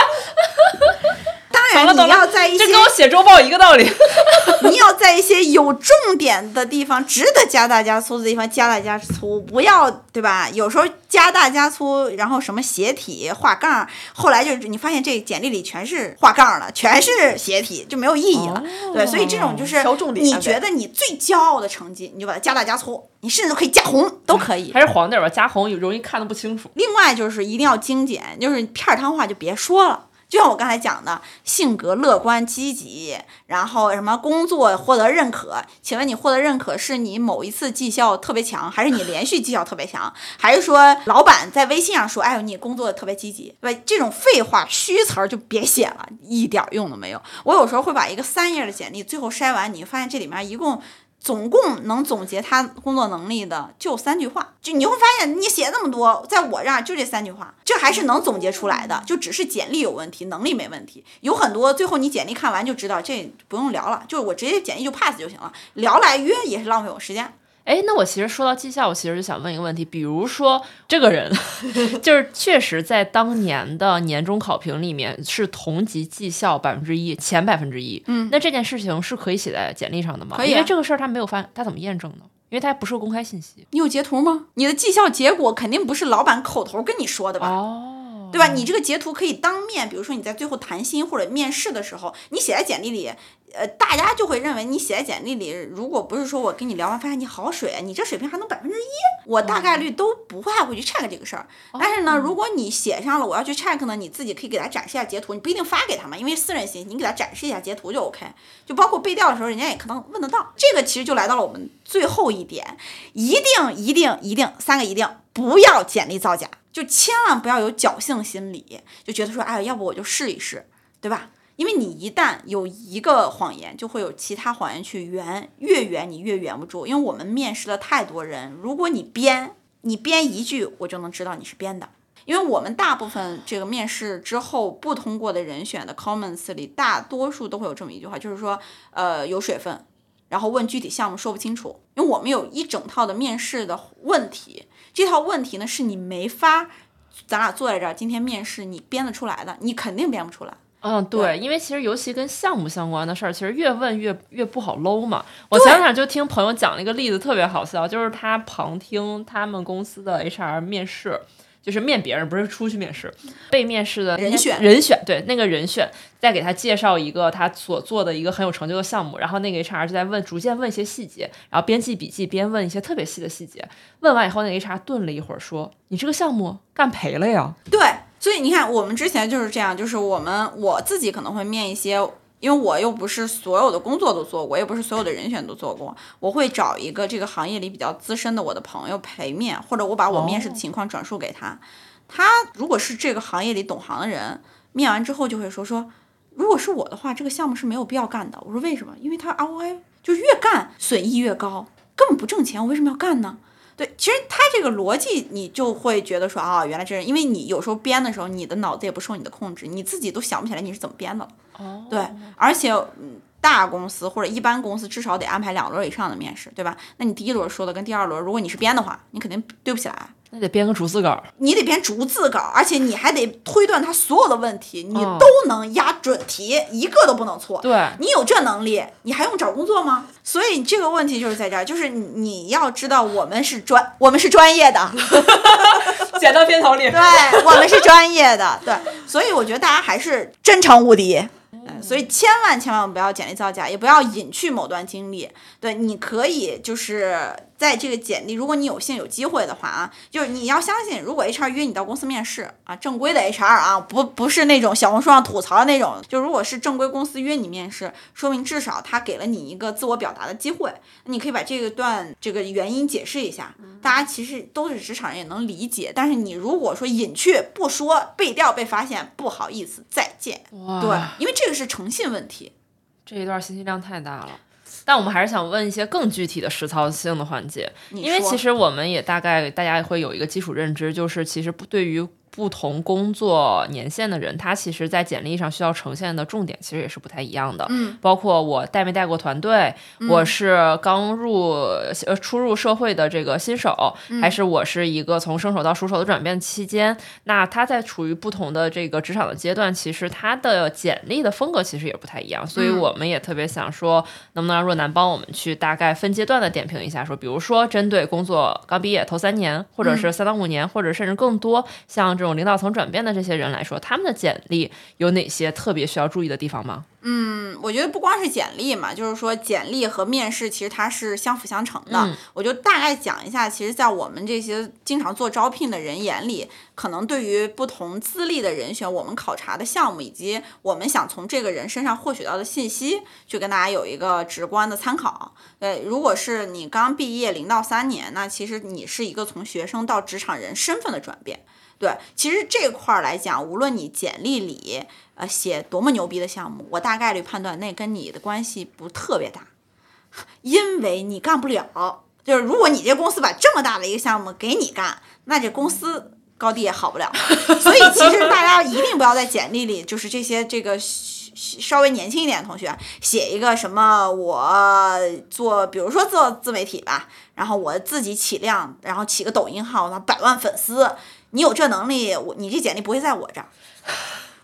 你要在一些这跟我写周报一个道理。你要在一些有重点的地方、值得加大加粗的地方加大加粗，不要对吧？有时候加大加粗，然后什么斜体画杠，后来就是你发现这简历里全是画杠了，全是斜体，就没有意义了。对，所以这种就是你觉得你最骄傲的成绩，你就把它加大加粗，你甚至都可以加红，都可以。还是黄点吧，加红容易看的不清楚。另外就是一定要精简，就是片儿汤话就别说了。就像我刚才讲的，性格乐观积极，然后什么工作获得认可？请问你获得认可是你某一次绩效特别强，还是你连续绩效特别强，还是说老板在微信上说，哎呦你工作特别积极，对吧？这种废话虚词儿就别写了，一点用都没有。我有时候会把一个三页的简历最后筛完，你发现这里面一共总共能总结他工作能力的就三句话，就你会发现你写那么多，在我这儿就这三句话，这还是能总结出来的，就只是简历有问题，能力没问题。有很多最后你简历看完就知道，这不用聊了，就是我直接简历就 pass 就行了，聊来约也是浪费我时间。哎，那我其实说到绩效，我其实就想问一个问题，比如说这个人，就是确实在当年的年终考评里面是同级绩效百分之一，前百分之一。嗯，那这件事情是可以写在简历上的吗？可以啊因为这个事儿他没有发，他怎么验证呢？因为他不是公开信息。你有截图吗？你的绩效结果肯定不是老板口头跟你说的吧？哦，对吧？你这个截图可以当面，比如说你在最后谈薪或者面试的时候，你写在简历里，呃，大家就会认为你写在简历里，如果不是说我跟你聊完发现你好水，啊你这水平还能百分之一，我大概率都不太会去 check 这个事儿。但是呢，如果你写上了我要去 check 呢，你自己可以给他展示一下截图，你不一定发给他嘛，因为私人信息，你给他展示一下截图就 OK。就包括背调的时候，人家也可能问得到。这个其实就来到了我们最后一点，一定一定一定三个一定，不要简历造假，就千万不要有侥幸心理，就觉得说，哎，要不我就试一试，对吧？因为你一旦有一个谎言，就会有其他谎言去圆，越圆你越圆不住。因为我们面试了太多人，如果你编，你编一句，我就能知道你是编的。因为我们大部分这个面试之后不通过的人选的 comments 里，大多数都会有这么一句话，就是说，呃，有水分，然后问具体项目说不清楚。因为我们有一整套的面试的问题，这套问题呢是你没法，咱俩坐在这儿今天面试你编得出来的，你肯定编不出来。嗯，对，因为其实尤其跟项目相关的事儿，其实越问越越不好搂嘛。我前两天就听朋友讲了一个例子，特别好笑，就是他旁听他们公司的 HR 面试。就是面别人，不是出去面试，被面试的人选人选对那个人选，再给他介绍一个他所做的一个很有成就的项目，然后那个 HR 就在问，逐渐问一些细节，然后边记笔记边问一些特别细的细节。问完以后，那个 HR 顿了一会儿，说：“你这个项目干赔了呀？”对，所以你看，我们之前就是这样，就是我们我自己可能会面一些，因为我又不是所有的工作都做过，也不是所有的人选都做过，我会找一个这个行业里比较资深的我的朋友陪面，或者我把我面试的情况转述给他。他如果是这个行业里懂行的人，面完之后就会说说，如果是我的话，这个项目是没有必要干的。我说为什么？因为他 ROI 就越干损益越高，根本不挣钱，我为什么要干呢？对，其实他这个逻辑，你就会觉得说啊，原来这是因为你有时候编的时候，你的脑子也不受你的控制，你自己都想不起来你是怎么编的对，而且嗯，大公司或者一般公司至少得安排两轮以上的面试，对吧？那你第一轮说的跟第二轮，如果你是编的话，你肯定对不起来。那得编个逐字稿。你得编逐字稿，而且你还得推断他所有的问题，你嗯都能压准题，一个都不能错。对，你有这能力，你还用找工作吗？所以这个问题就是在这儿，就是你你要知道，我们是专，我们是专业的，剪到片头里。对我们是专业的，对，所以我觉得大家还是真诚无敌。嗯，所以千万千万不要简历造假，也不要隐去某段经历。对，你可以就是在这个简历，如果你有幸有机会的话啊，就是你要相信，如果 HR 约你到公司面试啊，正规的 HR 啊，不不是那种小红书上吐槽的那种，就如果是正规公司约你面试，说明至少他给了你一个自我表达的机会，你可以把这个段这个原因解释一下。大家其实都是职场人，也能理解。但是你如果说隐去不说，背调被发现，不好意思，再见。对，因为这个是诚信问题。这一段信息量太大了。但我们还是想问一些更具体的实操性的环节，因为其实我们也大概大家会有一个基础认知，就是其实不对于不同工作年限的人，他其实在简历上需要呈现的重点其实也是不太一样的。嗯，包括我带没带过团队，我是刚入呃初入社会的这个新手，还是我是一个从生手到熟手的转变期间，那他在处于不同的这个职场的阶段，其实他的简历的风格其实也不太一样，所以嗯。我们也特别想说，能不能让若男帮我们去大概分阶段的点评一下，说比如说针对工作刚毕业头三年，或者是三到五年，或者甚至更多，像这种领导层转变的这些人来说，他们的简历有哪些特别需要注意的地方吗？嗯，我觉得不光是简历嘛，就是说简历和面试其实它是相辅相成的。嗯我就大概讲一下，其实，在我们这些经常做招聘的人眼里，可能对于不同资历的人选，我们考察的项目以及我们想从这个人身上获取到的信息，去跟大家有一个直观的参考。对，如果是你刚毕业零到三年，那其实你是一个从学生到职场人身份的转变。对，其实这块儿来讲，无论你简历里呃写多么牛逼的项目，我大概率判断那跟你的关系不特别大。因为你干不了。就是如果你这公司把这么大的一个项目给你干，那这公司高低也好不了。所以其实大家一定不要在简历里，就是这些这个稍微年轻一点的同学写一个什么我做，比如说做自媒体吧，然后我自己起量，然后起个抖音号，那百万粉丝，你有这能力，我你这简历不会在我这儿。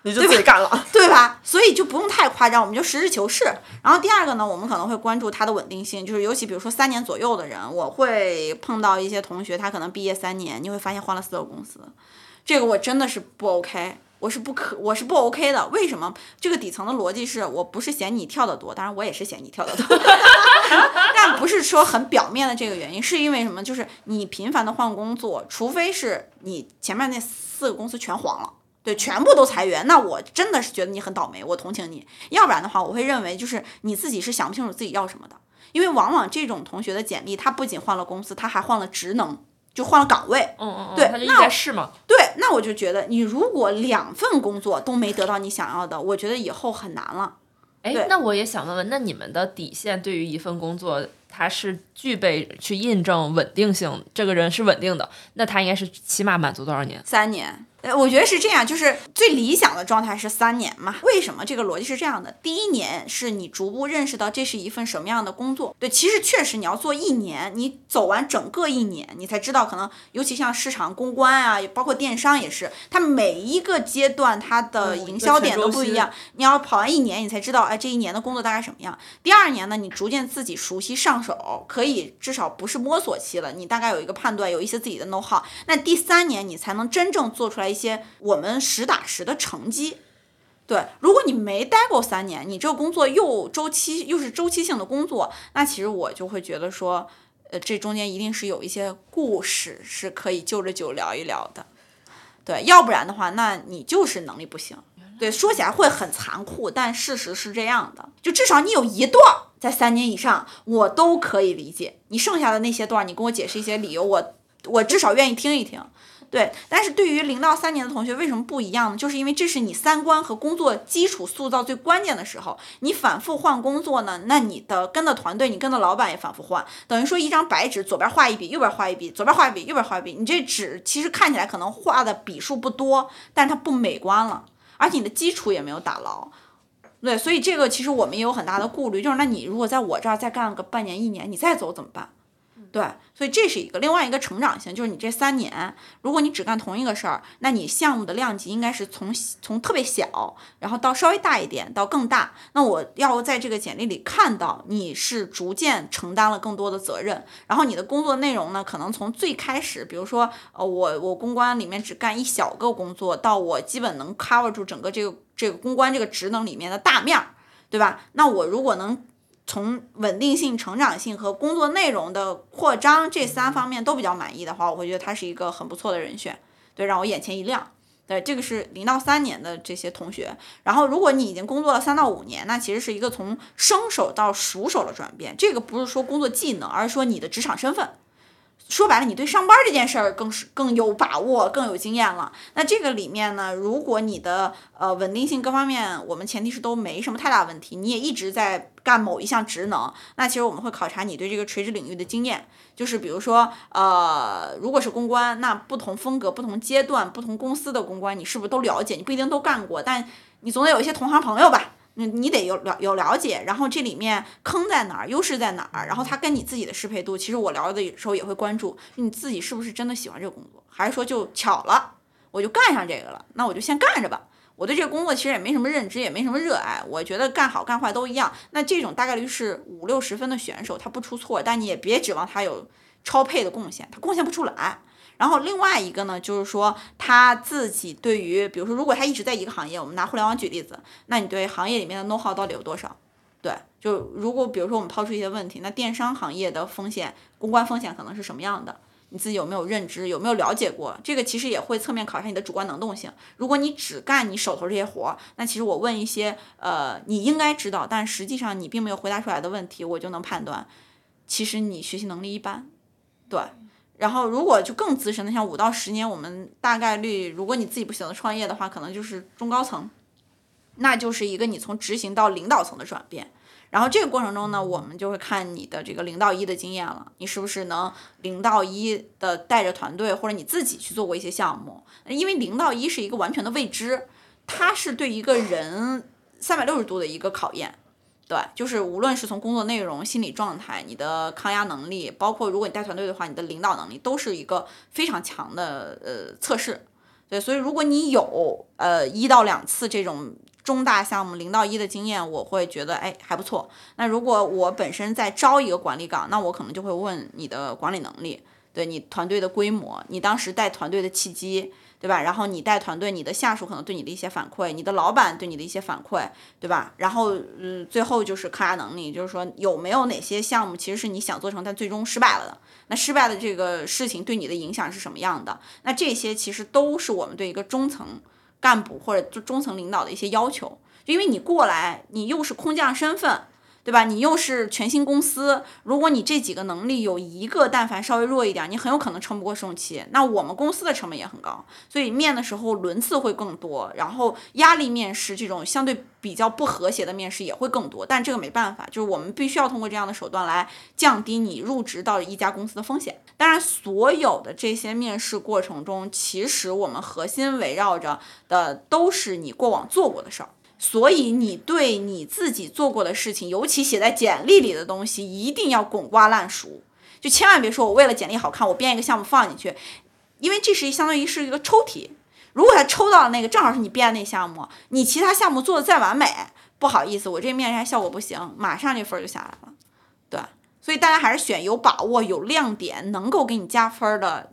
你就自己干了，对吧？所以就不用太夸张，我们就实事求是。然后第二个呢，我们可能会关注它的稳定性，就是尤其比如说三年左右的人，我会碰到一些同学，他可能毕业三年，你会发现换了四个公司，这个我真的是不 OK，我是不可，我是不 OK 的。为什么？这个底层的逻辑是我不是嫌你跳得多，当然我也是嫌你跳得多，但不是说很表面的这个原因，是因为什么？就是你频繁的换工作，除非是你前面那四个公司全黄了。对，全部都裁员，那我真的是觉得你很倒霉，我同情你。要不然的话，我会认为就是你自己是想不清楚自己要什么的，因为往往这种同学的简历，他不仅换了公司，他还换了职能，就换了岗位。嗯嗯嗯，对，他就一直在试嘛。对，那我就觉得你如果两份工作都没得到你想要的，我觉得以后很难了。哎，那我也想问问，那你们的底线对于一份工作，它是具备去印证稳定性，这个人是稳定的，那他应该是起码满足多少年？三年。呃，我觉得是这样，就是最理想的状态是三年嘛。为什么这个逻辑是这样的？第一年是你逐步认识到这是一份什么样的工作。对，其实确实你要做一年，你走完整个一年，你才知道可能，尤其像市场公关啊，包括电商也是，它每一个阶段它的营销点都不一样。你要跑完一年，你才知道，哎，这一年的工作大概什么样。第二年呢，你逐渐自己熟悉上手，可以至少不是摸索期了，你大概有一个判断，有一些自己的 know how。那第三年你才能真正做出来一一些我们实打实的成绩，对。如果你没待过三年，你这个工作又周期又是周期性的工作，那其实我就会觉得说，呃，这中间一定是有一些故事是可以就着酒聊一聊的，对。要不然的话，那你就是能力不行。对，说起来会很残酷，但事实是这样的。就至少你有一段在三年以上，我都可以理解。你剩下的那些段，你跟我解释一些理由，我我至少愿意听一听。对，但是对于零到三年的同学，为什么不一样呢？就是因为这是你三观和工作基础塑造最关键的时候。你反复换工作呢，那你的跟的团队，你跟的老板也反复换，等于说一张白纸，左边画一笔，右边画一笔，左边画一笔，右边画一笔。你这纸其实看起来可能画的笔数不多，但它不美观了，而且你的基础也没有打牢。对，所以这个其实我们也有很大的顾虑，就是那你如果在我这儿再干个半年一年，你再走怎么办？对，所以这是一个另外一个成长性，就是你这三年，如果你只干同一个事儿，那你项目的量级应该是从从特别小，然后到稍微大一点，到更大。那我要在这个简历里看到你是逐渐承担了更多的责任，然后你的工作内容呢，可能从最开始，比如说，呃，我我公关里面只干一小个工作，到我基本能 cover 住整个这个这个公关这个职能里面的大面儿，对吧？那我如果能。从稳定性、成长性和工作内容的扩张这三方面都比较满意的话，我会觉得他是一个很不错的人选，对，让我眼前一亮。对，这个是零到三年的这些同学。然后，如果你已经工作了三到五年，那其实是一个从生手到熟手的转变。这个不是说工作技能，而是说你的职场身份。说白了，你对上班这件事儿更是更有把握、更有经验了。那这个里面呢，如果你的呃稳定性各方面，我们前提是都没什么太大问题，你也一直在干某一项职能，那其实我们会考察你对这个垂直领域的经验。就是比如说，呃，如果是公关，那不同风格、不同阶段、不同公司的公关，你是不是都了解？你不一定都干过，但你总得有一些同行朋友吧。你你得有了有了解，然后这里面坑在哪儿，优势在哪儿，然后它跟你自己的适配度，其实我聊的时候也会关注你自己是不是真的喜欢这个工作，还是说就巧了我就干上这个了，那我就先干着吧。我对这个工作其实也没什么认知，也没什么热爱，我觉得干好干坏都一样。那这种大概率是五六十分的选手，他不出错，但你也别指望他有超配的贡献，他贡献不出来。然后另外一个呢，就是说他自己对于，比如说，如果他一直在一个行业，我们拿互联网举例子，那你对行业里面的 know how 到底有多少？对，就如果比如说我们抛出一些问题，那电商行业的风险、公关风险可能是什么样的？你自己有没有认知？有没有了解过？这个其实也会侧面考察你的主观能动性。如果你只干你手头这些活儿，那其实我问一些呃你应该知道，但实际上你并没有回答出来的问题，我就能判断，其实你学习能力一般。对。然后，如果就更资深的，像五到十年，我们大概率，如果你自己不选择创业的话，可能就是中高层，那就是一个你从执行到领导层的转变。然后这个过程中呢，我们就会看你的这个零到一的经验了，你是不是能零到一的带着团队或者你自己去做过一些项目？因为零到一是一个完全的未知，它是对一个人三百六十度的一个考验。对，就是无论是从工作内容、心理状态、你的抗压能力，包括如果你带团队的话，你的领导能力都是一个非常强的呃测试。对，所以如果你有呃一到两次这种中大项目零到一的经验，我会觉得哎还不错。那如果我本身在招一个管理岗，那我可能就会问你的管理能力，对你团队的规模，你当时带团队的契机。对吧？然后你带团队，你的下属可能对你的一些反馈，你的老板对你的一些反馈，对吧？然后，嗯，最后就是抗压能力，就是说有没有哪些项目其实是你想做成，但最终失败了的？那失败的这个事情对你的影响是什么样的？那这些其实都是我们对一个中层干部或者就中层领导的一些要求，因为你过来，你又是空降身份。对吧？你又是全新公司，如果你这几个能力有一个但凡稍微弱一点，你很有可能撑不过试用期。那我们公司的成本也很高，所以面的时候轮次会更多，然后压力面试这种相对比较不和谐的面试也会更多。但这个没办法，就是我们必须要通过这样的手段来降低你入职到一家公司的风险。当然，所有的这些面试过程中，其实我们核心围绕着的都是你过往做过的事儿。所以你对你自己做过的事情，尤其写在简历里的东西，一定要滚瓜烂熟，就千万别说我为了简历好看，我编一个项目放进去，因为这是相当于是一个抽题。如果他抽到那个正好是你编的那项目，你其他项目做的再完美，不好意思，我这面试效果不行，马上这分就下来了。对，所以大家还是选有把握、有亮点、能够给你加分的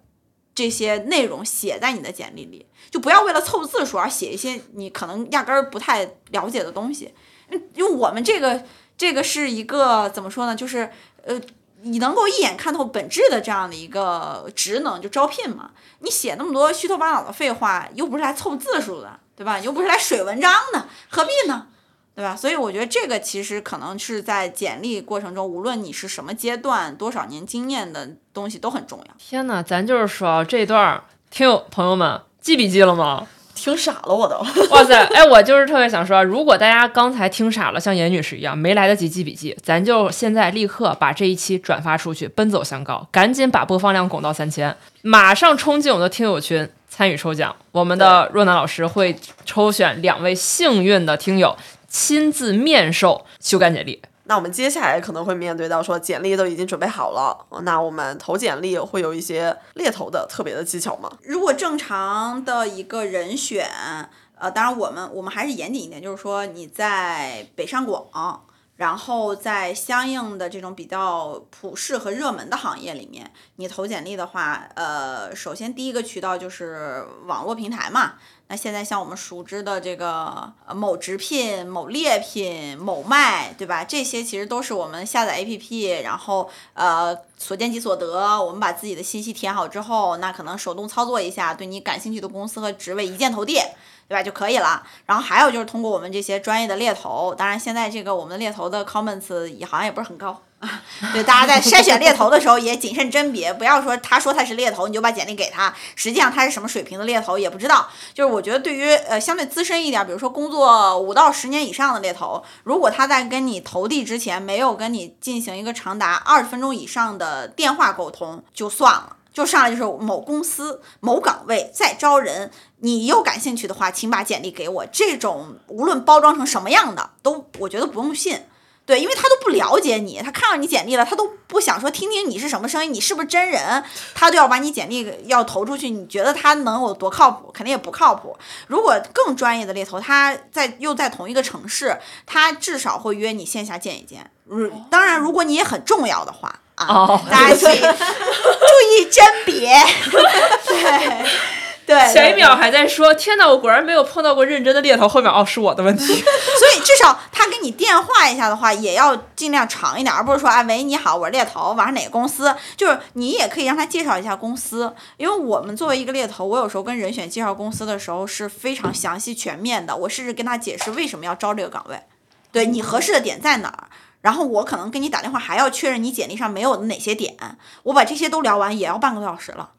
这些内容写在你的简历里。就不要为了凑字数而写一些你可能压根儿不太了解的东西，因为我们这个这个是一个怎么说呢？就是呃，你能够一眼看透本质的这样的一个职能，就招聘嘛。你写那么多虚头巴脑的废话，又不是来凑字数的，对吧？又不是来水文章的，何必呢？对吧？所以我觉得这个其实可能是在简历过程中，无论你是什么阶段、多少年经验的东西都很重要。天哪，咱就是说这段听友朋友们。记笔记了吗？听傻了，我都。哇塞，哎，我就是特别想说，如果大家刚才听傻了，像严女士一样没来得及记笔记，咱就现在立刻把这一期转发出去，奔走相告，赶紧把播放量拱到三千，马上冲进我们的听友群参与抽奖。我们的若楠老师会抽选两位幸运的听友，亲自面授修改简历。那我们接下来可能会面对到说简历都已经准备好了，那我们投简历会有一些猎头的特别的技巧吗？如果正常的一个人选，呃，当然我们我们还是严谨一点，就是说你在北上广。然后在相应的这种比较普适和热门的行业里面，你投简历的话，呃，首先第一个渠道就是网络平台嘛。那现在像我们熟知的这个某直聘、某猎聘、某卖，对吧？这些其实都是我们下载 APP，然后呃所见即所得。我们把自己的信息填好之后，那可能手动操作一下，对你感兴趣的公司和职位一键投递。对吧就可以了。然后还有就是通过我们这些专业的猎头，当然现在这个我们猎头的 comments 也好像也不是很高啊。对，大家在筛选猎头的时候也谨慎甄别，不要说他说他是猎头你就把简历给他，实际上他是什么水平的猎头也不知道。就是我觉得对于呃相对资深一点，比如说工作五到十年以上的猎头，如果他在跟你投递之前没有跟你进行一个长达二十分钟以上的电话沟通，就算了。就上来就是某公司某岗位在招人，你又感兴趣的话，请把简历给我。这种无论包装成什么样的，都我觉得不用信。对，因为他都不了解你，他看到你简历了，他都不想说听听你是什么声音，你是不是真人，他都要把你简历要投出去。你觉得他能有多靠谱？肯定也不靠谱。如果更专业的猎头，他在又在同一个城市，他至少会约你线下见一见。嗯，当然，如果你也很重要的话。啊，大家请注意甄别。对对，前一秒还在说天哪，我果然没有碰到过认真的猎头。后面哦，是我的问题。所以至少他给你电话一下的话，也要尽量长一点，而不是说啊，喂，你好，我是猎头，我是哪个公司？就是你也可以让他介绍一下公司，因为我们作为一个猎头，我有时候跟人选介绍公司的时候是非常详细全面的，我甚至跟他解释为什么要招这个岗位，对你合适的点在哪儿。然后我可能跟你打电话，还要确认你简历上没有的哪些点。我把这些都聊完，也要半个多小时了。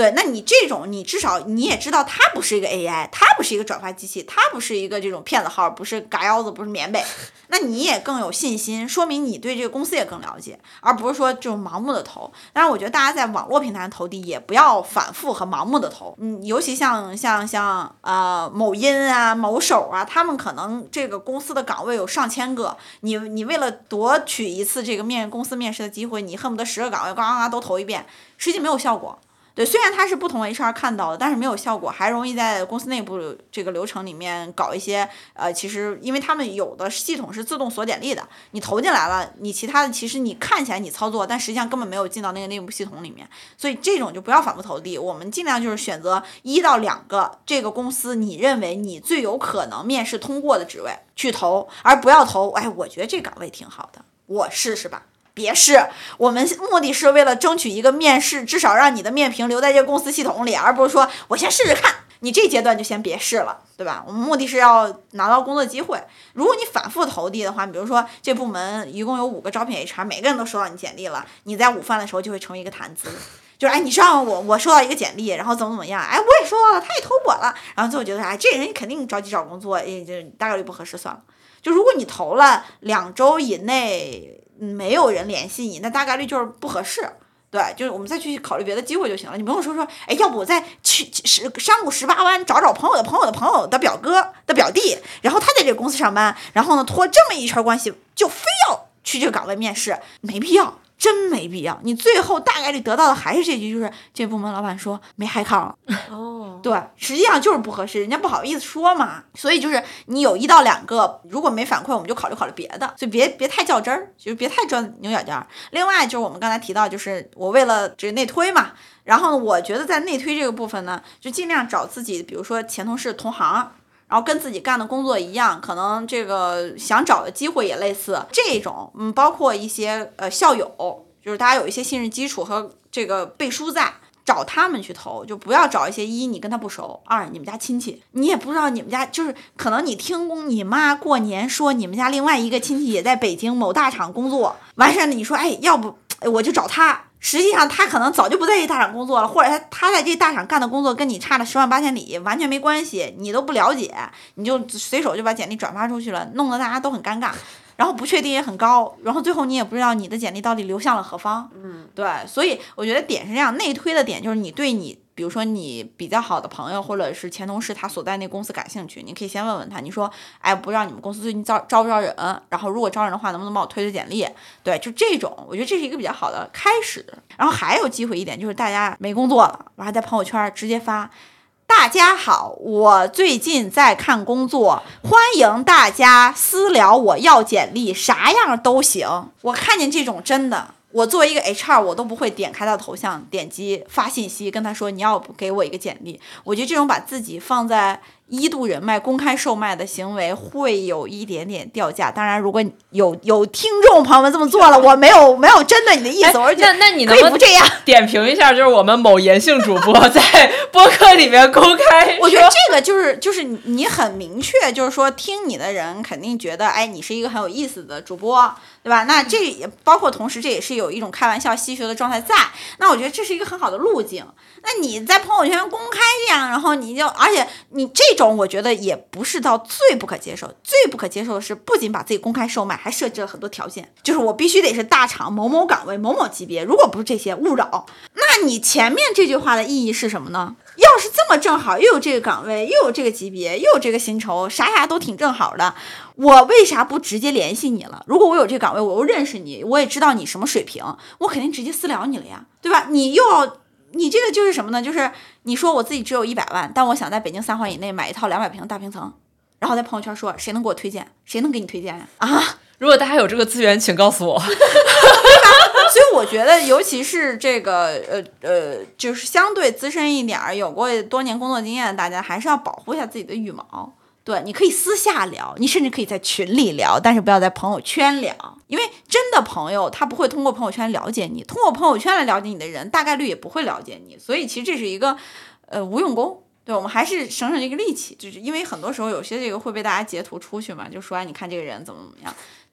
对，那你这种，你至少你也知道它不是一个 AI，它不是一个转发机器，它不是一个这种骗子号，不是嘎腰子，不是棉被，那你也更有信心，说明你对这个公司也更了解，而不是说这种盲目的投。但是，我觉得大家在网络平台上投递也不要反复和盲目的投，嗯，尤其像像像呃某音啊、某手啊，他们可能这个公司的岗位有上千个，你你为了夺取一次这个面公司面试的机会，你恨不得十个岗位嘎嘎嘎都投一遍，实际没有效果。对，虽然它是不同 HR 看到的，但是没有效果，还容易在公司内部这个流程里面搞一些呃，其实因为他们有的系统是自动锁简历的，你投进来了，你其他的其实你看起来你操作，但实际上根本没有进到那个内部系统里面，所以这种就不要反复投递，我们尽量就是选择一到两个这个公司你认为你最有可能面试通过的职位去投，而不要投，哎，我觉得这岗位挺好的，我试试吧。别试，我们目的是为了争取一个面试，至少让你的面评留在这个公司系统里，而不是说我先试试看。你这阶段就先别试了，对吧？我们目的是要拿到工作机会。如果你反复投递的话，比如说这部门一共有五个招聘 HR，每个人都收到你简历了，你在午饭的时候就会成为一个谈资，就是哎，你上我我收到一个简历，然后怎么怎么样，哎，我也收到了，他也投我了，然后最后觉得哎，这人肯定着急找工作，也就大概率不合适，算了。就如果你投了两周以内。没有人联系你，那大概率就是不合适。对，就是我们再去考虑别的机会就行了。你不用说说，哎，要不我再去十山路十八弯找找朋友的朋友的朋友的表哥的表弟，然后他在这个公司上班，然后呢托这么一圈关系，就非要去这个岗位面试，没必要。真没必要，你最后大概率得到的还是这句，就是这部门老板说没海康了。哦，对，实际上就是不合适，人家不好意思说嘛。所以就是你有一到两个，如果没反馈，我们就考虑考虑别的。所以别别太较真儿，就是别太钻牛角尖儿。另外就是我们刚才提到，就是我为了这内推嘛，然后我觉得在内推这个部分呢，就尽量找自己，比如说前同事、同行。然后跟自己干的工作一样，可能这个想找的机会也类似。这种，嗯，包括一些呃校友，就是大家有一些信任基础和这个背书在，找他们去投，就不要找一些一你跟他不熟，二你们家亲戚，你也不知道你们家就是可能你听你妈过年说你们家另外一个亲戚也在北京某大厂工作，完事儿你说哎，要不我就找他。实际上他可能早就不在这大厂工作了，或者他他在这大厂干的工作跟你差了十万八千里，完全没关系，你都不了解，你就随手就把简历转发出去了，弄得大家都很尴尬，然后不确定也很高，然后最后你也不知道你的简历到底流向了何方。嗯，对，所以我觉得点是这样，内推的点就是你对你。比如说你比较好的朋友或者是前同事，他所在那公司感兴趣，你可以先问问他，你说，哎，不知道你们公司最近招招不招人？然后如果招人的话，能不能帮我推推简历？对，就这种，我觉得这是一个比较好的开始。然后还有机会一点就是大家没工作了，我还在朋友圈直接发，大家好，我最近在看工作，欢迎大家私聊我要简历，啥样都行。我看见这种真的。我作为一个 HR，我都不会点开他的头像，点击发信息跟他说你要给我一个简历。我觉得这种把自己放在。一度人脉公开售卖的行为会有一点点掉价。当然，如果有有听众朋友们这么做了，我没有没有针对你的意思，我是那那你能不这样点评一下？就是我们某颜性主播在播客里面公开，我觉得这个就是就是你很明确，就是说听你的人肯定觉得，哎，你是一个很有意思的主播，对吧？那这也包括同时，这也是有一种开玩笑戏谑的状态在。那我觉得这是一个很好的路径。那你在朋友圈公开这样，然后你就，而且你这种，我觉得也不是到最不可接受。最不可接受的是，不仅把自己公开售卖，还设置了很多条件，就是我必须得是大厂某某岗位某某级别，如果不是这些，勿扰。那你前面这句话的意义是什么呢？要是这么正好，又有这个岗位，又有这个级别，又有这个薪酬，啥啥都挺正好的，我为啥不直接联系你了？如果我有这个岗位，我又认识你，我也知道你什么水平，我肯定直接私聊你了呀，对吧？你又要。你这个就是什么呢？就是你说我自己只有一百万，但我想在北京三环以内买一套两百平大平层，然后在朋友圈说谁能给我推荐，谁能给你推荐呀？啊！如果大家有这个资源，请告诉我。所以我觉得，尤其是这个呃呃，就是相对资深一点儿、有过多年工作经验的大家，还是要保护一下自己的羽毛。对，你可以私下聊，你甚至可以在群里聊，但是不要在朋友圈聊，因为真的朋友他不会通过朋友圈了解你，通过朋友圈来了解你的人，大概率也不会了解你，所以其实这是一个呃无用功。对，我们还是省省这个力气，就是因为很多时候有些这个会被大家截图出去嘛，就说哎，你看这个人怎么怎么样。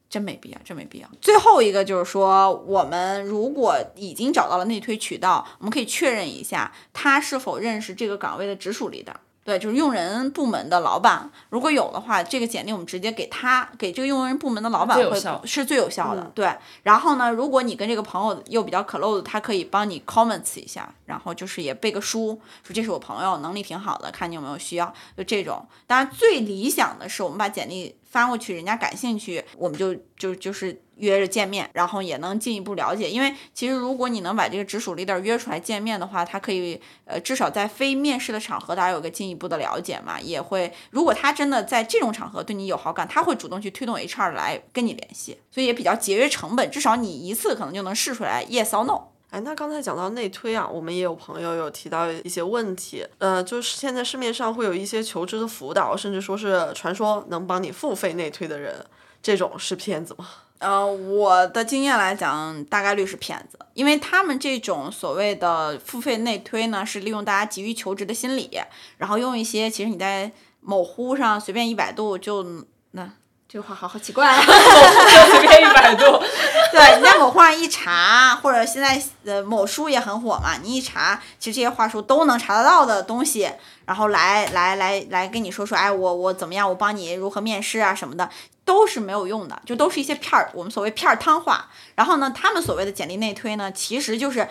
真没必要，真没必要。最后一个就是说，我们如果已经找到了内推渠道，我们可以确认一下他是否认识这个岗位的直属 leader。对，就是用人部门的老板，如果有的话，这个简历我们直接给他，给这个用人部门的老板会最是最有效的。对，然后呢，如果你跟这个朋友又比较 close，他可以帮你 comments 一下，然后就是也背个书，说这是我朋友，能力挺好的，看你有没有需要，就这种。当然，最理想的是我们把简历发过去，人家感兴趣，我们就就就是约着见面，然后也能进一步了解。因为其实如果你能把这个直属 leader 约出来见面的话，他可以呃至少在非面试的场合，大家有个进一步的了解嘛，也会如果他真的在这种场合对你有好感，他会主动去推动 HR 来跟你联系，所以也比较节约成本，至少你一次可能就能试出来 yes or no。哎，那刚才讲到内推啊，我们也有朋友有提到一些问题，呃，就是现在市面上会有一些求职的辅导，甚至说是传说能帮你付费内推的人，这种是骗子吗？呃，我的经验来讲，大概率是骗子，因为他们这种所谓的付费内推呢，是利用大家急于求职的心理，然后用一些其实你在某乎上随便一百度就那这个话好好奇怪啊。随便一百度，对，你在某乎上一查，或者现在呃某书也很火嘛，你一查，其实这些话术都能查得到的东西，然后来来来来跟你说说，哎，我我怎么样，我帮你如何面试啊什么的，都是没有用的，就都是一些片儿，我们所谓片儿汤话。然后呢，他们所谓的简历内推呢，其实就是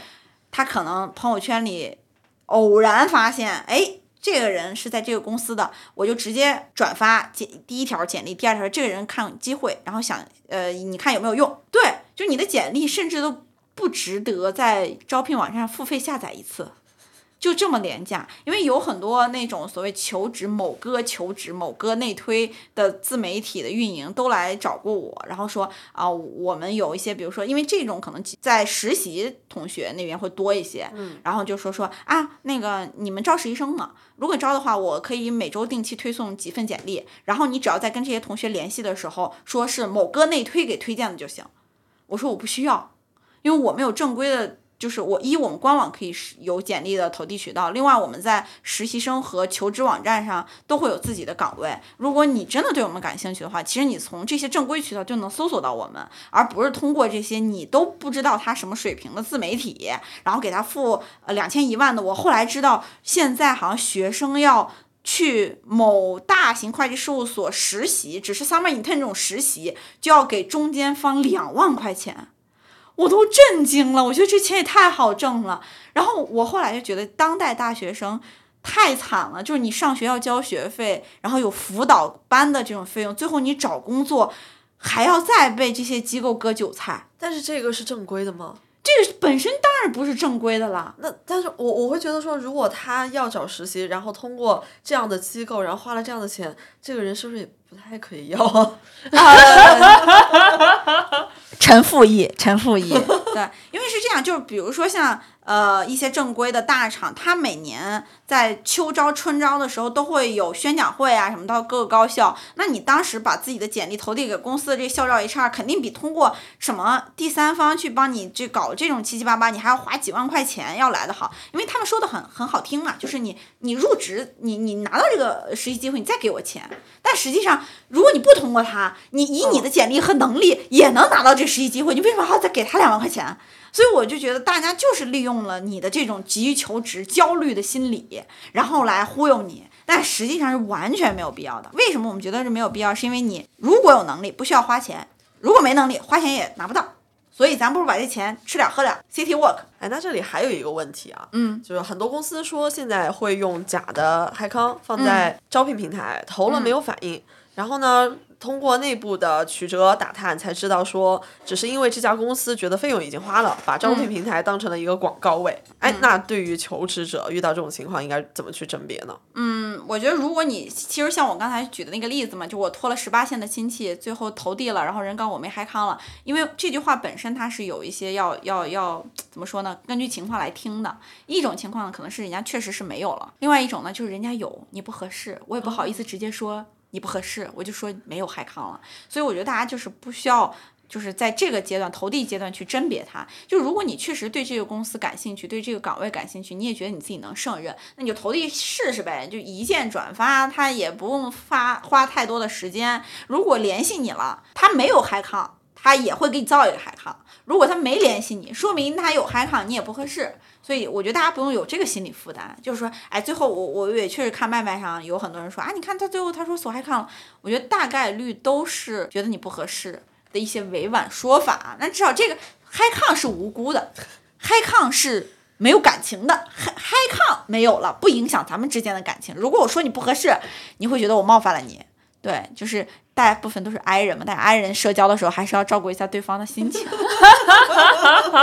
他可能朋友圈里偶然发现，哎。这个人是在这个公司的，我就直接转发简第一条简历，第二条这个人看机会，然后想呃，你看有没有用？对，就你的简历甚至都不值得在招聘网站上付费下载一次，就这么廉价。因为有很多那种所谓求职某哥求职某哥内推的自媒体的运营都来找过我，然后说啊，我们有一些，比如说，因为这种可能在实习同学那边会多一些，嗯，然后就说说啊，那个你们招实习生吗？如果招的话，我可以每周定期推送几份简历，然后你只要在跟这些同学联系的时候，说是某哥内推给推荐的就行。我说我不需要，因为我们有正规的，就是我一我们官网可以有简历的投递渠道，另外我们在实习生和求职网站上都会有自己的岗位。如果你真的对我们感兴趣的话，其实你从这些正规渠道就能搜索到我们，而不是通过这些你都不知道他什么水平的自媒体，然后给他付呃两千一万的。我后来知道，现在好像学生要。去某大型会计事务所实习，只是 summer intern 这种实习，就要给中间方两万块钱，我都震惊了。我觉得这钱也太好挣了。然后我后来就觉得，当代大学生太惨了，就是你上学要交学费，然后有辅导班的这种费用，最后你找工作还要再被这些机构割韭菜。但是这个是正规的吗？这个本身当然不是正规的啦。那但是我我会觉得说，如果他要找实习，然后通过这样的机构，然后花了这样的钱，这个人是不是也不太可以要啊？陈复义，陈复义，对，因为是这样，就是比如说像呃一些正规的大厂，它每年在秋招、春招的时候都会有宣讲会啊什么到各个高校。那你当时把自己的简历投递给公司的这校招 HR，肯定比通过什么第三方去帮你这搞这种七七八八，你还要花几万块钱要来的好，因为他们说的很很好听嘛，就是你你入职，你你拿到这个实习机会，你再给我钱。但实际上，如果你不通过他，你以你的简历和能力也能拿到这实习机会，你为什么还要再给他两万块钱？所以我就觉得大家就是利用了你的这种急于求职、焦虑的心理，然后来忽悠你，但实际上是完全没有必要的。为什么我们觉得是没有必要？是因为你如果有能力，不需要花钱；如果没能力，花钱也拿不到。所以咱不如把这钱吃点喝点，City Walk。哎，那这里还有一个问题啊，嗯，就是很多公司说现在会用假的海康放在招聘平台，投了没有反应，然后呢？通过内部的曲折打探，才知道说，只是因为这家公司觉得费用已经花了，把招聘平台当成了一个广告位。哎，那对于求职者遇到这种情况，应该怎么去甄别呢？嗯，我觉得如果你其实像我刚才举的那个例子嘛，就我托了十八线的亲戚，最后投递了，然后人告我没嗨康了，因为这句话本身它是有一些要要要怎么说呢？根据情况来听的。一种情况呢，可能是人家确实是没有了；，另外一种呢，就是人家有，你不合适，我也不好意思直接说。你不合适，我就说没有海康了。所以我觉得大家就是不需要就是在这个阶段投递阶段去甄别它。就如果你确实对这个公司感兴趣，对这个岗位感兴趣，你也觉得你自己能胜任，那你就投递试试呗，就一键转发，他也不用发花太多的时间。如果联系你了，他没有海康，他也会给你造一个嗨抗。如果他没联系你，说明他有嗨抗，你也不合适。所以我觉得大家不用有这个心理负担，就是说，哎，最后我我也确实看麦麦上有很多人说啊，你看他最后他说锁嗨抗了，我觉得大概率都是觉得你不合适的一些委婉说法。那至少这个嗨抗是无辜的，嗨抗是没有感情的，嗨嗨抗没有了，不影响咱们之间的感情。如果我说你不合适，你会觉得我冒犯了你。对，就是大部分都是 I 人嘛，但是 I 人社交的时候还是要照顾一下对方的心情。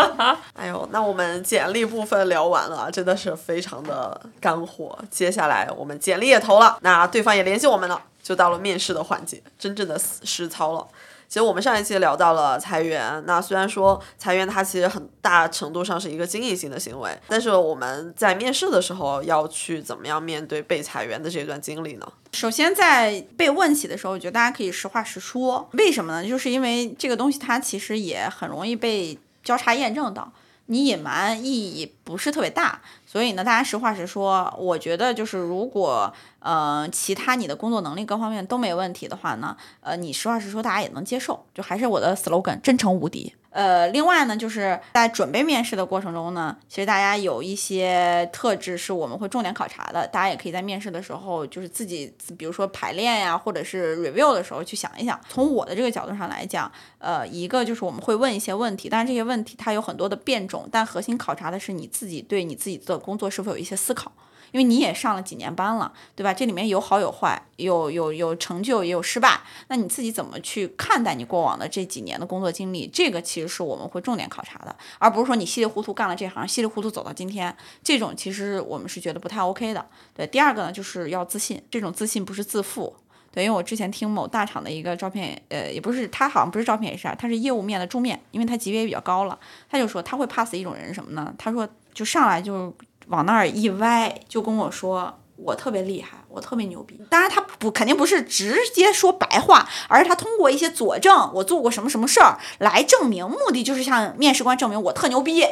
哎呦，那我们简历部分聊完了，真的是非常的干货。接下来我们简历也投了，那对方也联系我们了，就到了面试的环节，真正的实操了。其实我们上一期聊到了裁员，那虽然说裁员它其实很大程度上是一个经营性的行为，但是我们在面试的时候要去怎么样面对被裁员的这段经历呢？首先，在被问起的时候，我觉得大家可以实话实说。为什么呢？就是因为这个东西它其实也很容易被交叉验证到，你隐瞒意义不是特别大。所以呢，大家实话实说。我觉得就是如果呃其他你的工作能力各方面都没问题的话呢，呃你实话实说，大家也能接受。就还是我的 slogan，真诚无敌。呃，另外呢，就是在准备面试的过程中呢，其实大家有一些特质是我们会重点考察的，大家也可以在面试的时候，就是自己比如说排练呀，或者是 review 的时候去想一想。从我的这个角度上来讲，呃，一个就是我们会问一些问题，但是这些问题它有很多的变种，但核心考察的是你自己对你自己的工作是否有一些思考。因为你也上了几年班了，对吧？这里面有好有坏，有有有成就，也有失败。那你自己怎么去看待你过往的这几年的工作经历？这个其实是我们会重点考察的，而不是说你稀里糊涂干了这行，稀里糊涂走到今天。这种其实我们是觉得不太 OK 的。对，第二个呢，就是要自信，这种自信不是自负。对，因为我之前听某大厂的一个招聘，呃，也不是他好像不是招聘 HR，他是业务面的助面，因为他级别也比较高了，他就说他会 pass 一种人什么呢？他说就上来就。往那儿一歪，就跟我说我特别厉害，我特别牛逼。当然他不肯定不是直接说白话，而是他通过一些佐证，我做过什么什么事儿来证明，目的就是向面试官证明我特牛逼，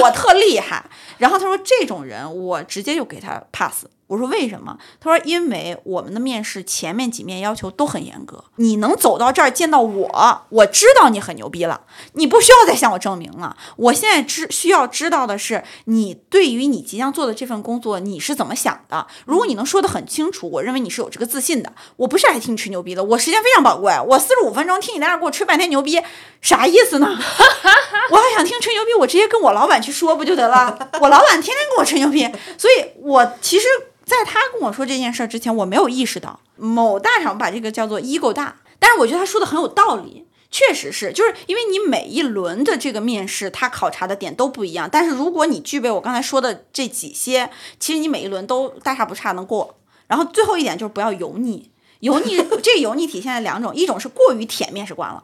我特厉害。然后他说这种人，我直接就给他 pass。我说为什么？他说因为我们的面试前面几面要求都很严格，你能走到这儿见到我，我知道你很牛逼了，你不需要再向我证明了。我现在知需要知道的是，你对于你即将做的这份工作你是怎么想的。如果你能说得很清楚，我认为你是有这个自信的。我不是来听你吹牛逼的，我时间非常宝贵，我四十五分钟听你在那给我吹半天牛逼，啥意思呢？我要想听吹牛逼，我直接跟我老板去说不就得了？我老板天天跟我吹牛逼，所以我其实。在他跟我说这件事之前，我没有意识到某大厂把这个叫做 ego 大，但是我觉得他说的很有道理，确实是，就是因为你每一轮的这个面试，他考察的点都不一样，但是如果你具备我刚才说的这几些，其实你每一轮都大差不差能过。然后最后一点就是不要油腻，油腻 这油腻体现在两种，一种是过于舔面试官了。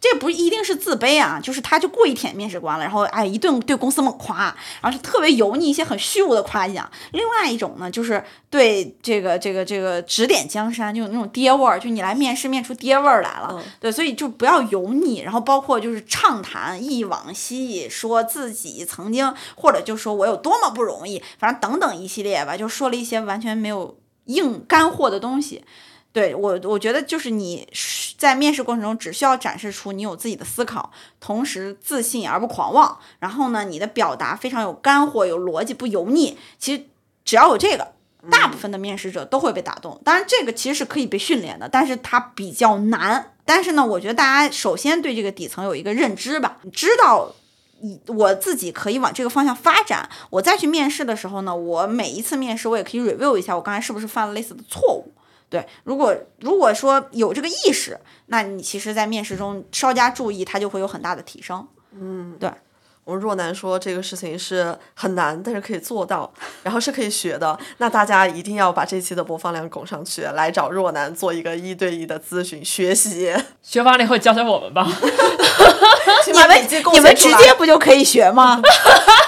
这不一定是自卑啊，就是他就故意舔面试官了，然后哎一顿对公司猛夸，然后是特别油腻一些很虚无的夸奖。另外一种呢，就是对这个这个这个指点江山，就有那种爹味儿，就你来面试面出爹味儿来了。对，所以就不要油腻，然后包括就是畅谈忆往昔，说自己曾经或者就说我有多么不容易，反正等等一系列吧，就说了一些完全没有硬干货的东西。对我，我觉得就是你在面试过程中只需要展示出你有自己的思考，同时自信而不狂妄。然后呢，你的表达非常有干货、有逻辑，不油腻。其实只要有这个，大部分的面试者都会被打动。当然，这个其实是可以被训练的，但是它比较难。但是呢，我觉得大家首先对这个底层有一个认知吧，知道你我自己可以往这个方向发展。我再去面试的时候呢，我每一次面试我也可以 review 一下，我刚才是不是犯了类似的错误。对，如果如果说有这个意识，那你其实，在面试中稍加注意，它就会有很大的提升。嗯，对。我们若男说这个事情是很难，但是可以做到，然后是可以学的。那大家一定要把这期的播放量拱上去，来找若男做一个一对一的咨询学习。学完了以后教教我们吧。你们你们直接不就可以学吗？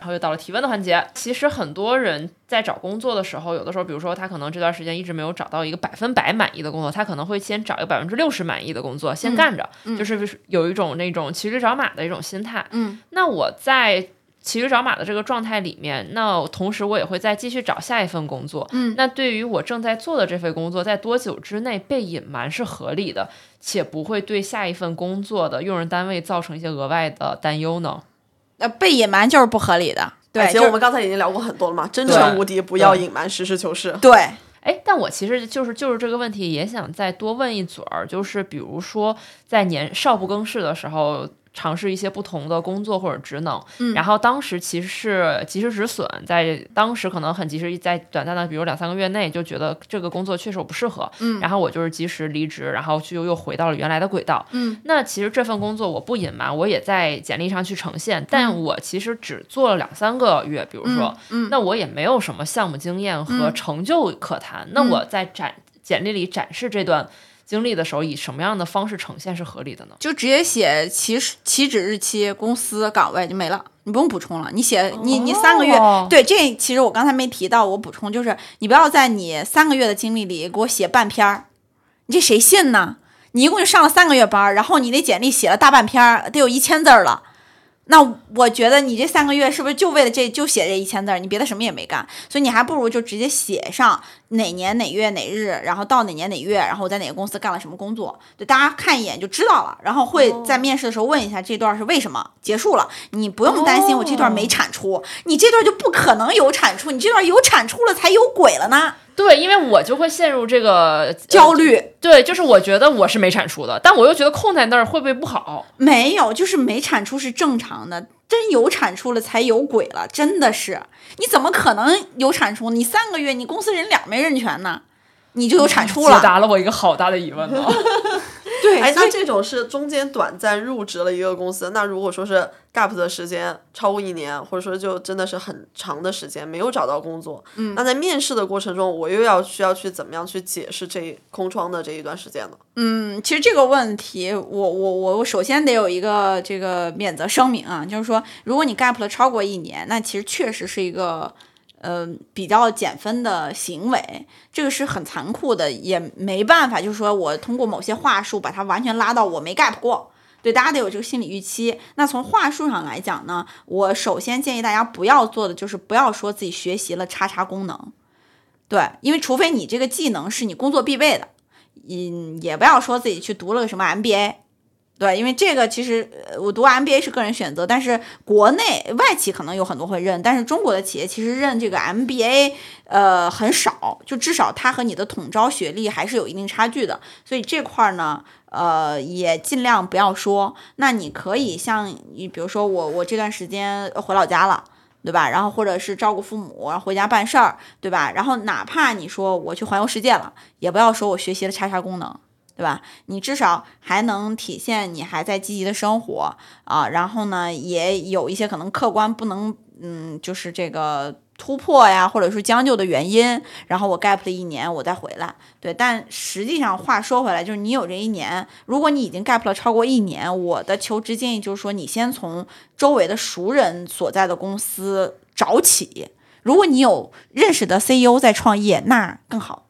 然后又到了提问的环节。其实很多人在找工作的时候，有的时候，比如说他可能这段时间一直没有找到一个百分百满意的工作，他可能会先找一个百分之六十满意的工作先干着，就是有一种那种骑驴找马的一种心态。嗯，那我在。骑驴找马的这个状态里面，那同时我也会再继续找下一份工作。嗯，那对于我正在做的这份工作，在多久之内被隐瞒是合理的，且不会对下一份工作的用人单位造成一些额外的担忧呢？呃，被隐瞒就是不合理的。对，其实我们刚才已经聊过很多了嘛，真诚无敌，不要隐瞒，实事求是。对，哎，但我其实就是就是这个问题，也想再多问一嘴儿，就是比如说在年少不更事的时候。尝试一些不同的工作或者职能，嗯，然后当时其实是及时止损，在当时可能很及时，在短暂的比如两三个月内就觉得这个工作确实我不适合，嗯，然后我就是及时离职，然后就又回到了原来的轨道，嗯，那其实这份工作我不隐瞒，我也在简历上去呈现，但我其实只做了两三个月，比如说，嗯，那我也没有什么项目经验和成就可谈，那我在展简历里展示这段。经历的时候，以什么样的方式呈现是合理的呢？就直接写起始起止日期、公司岗位就没了，你不用补充了。你写你你三个月，对这其实我刚才没提到，我补充就是你不要在你三个月的经历里给我写半篇儿，你这谁信呢？你一共就上了三个月班，然后你那简历写了大半篇儿，得有一千字了。那我觉得你这三个月是不是就为了这就写这一千字儿？你别的什么也没干，所以你还不如就直接写上哪年哪月哪日，然后到哪年哪月，然后我在哪个公司干了什么工作，对大家看一眼就知道了。然后会在面试的时候问一下这段是为什么结束了，你不用担心我这段没产出，你这段就不可能有产出，你这段有产出了才有鬼了呢。对，因为我就会陷入这个焦虑。对，就是我觉得我是没产出的，但我又觉得空在那儿会不会不好？没有，就是没产出是正常的。真有产出了才有鬼了，真的是。你怎么可能有产出？你三个月，你公司人俩没认全呢，你就有产出了？解答了我一个好大的疑问呢。对，哎，那这种是中间短暂入职了一个公司，那如果说是 gap 的时间超过一年，或者说就真的是很长的时间没有找到工作，嗯，那在面试的过程中，我又要需要去怎么样去解释这空窗的这一段时间呢？嗯，其实这个问题，我我我我首先得有一个这个免责声明啊，就是说，如果你 gap 了超过一年，那其实确实是一个。呃，比较减分的行为，这个是很残酷的，也没办法，就是说我通过某些话术把它完全拉到我没 gap 过，对，大家得有这个心理预期。那从话术上来讲呢，我首先建议大家不要做的就是不要说自己学习了叉叉功能，对，因为除非你这个技能是你工作必备的，嗯，也不要说自己去读了个什么 MBA。对，因为这个其实我读 MBA 是个人选择，但是国内外企可能有很多会认，但是中国的企业其实认这个 MBA 呃很少，就至少它和你的统招学历还是有一定差距的，所以这块呢，呃也尽量不要说。那你可以像你比如说我我这段时间回老家了，对吧？然后或者是照顾父母，然后回家办事儿，对吧？然后哪怕你说我去环游世界了，也不要说我学习了叉叉功能。对吧？你至少还能体现你还在积极的生活啊，然后呢，也有一些可能客观不能，嗯，就是这个突破呀，或者是将就的原因。然后我 gap 了一年，我再回来。对，但实际上话说回来，就是你有这一年，如果你已经 gap 了超过一年，我的求职建议就是说，你先从周围的熟人所在的公司找起。如果你有认识的 CEO 在创业，那更好。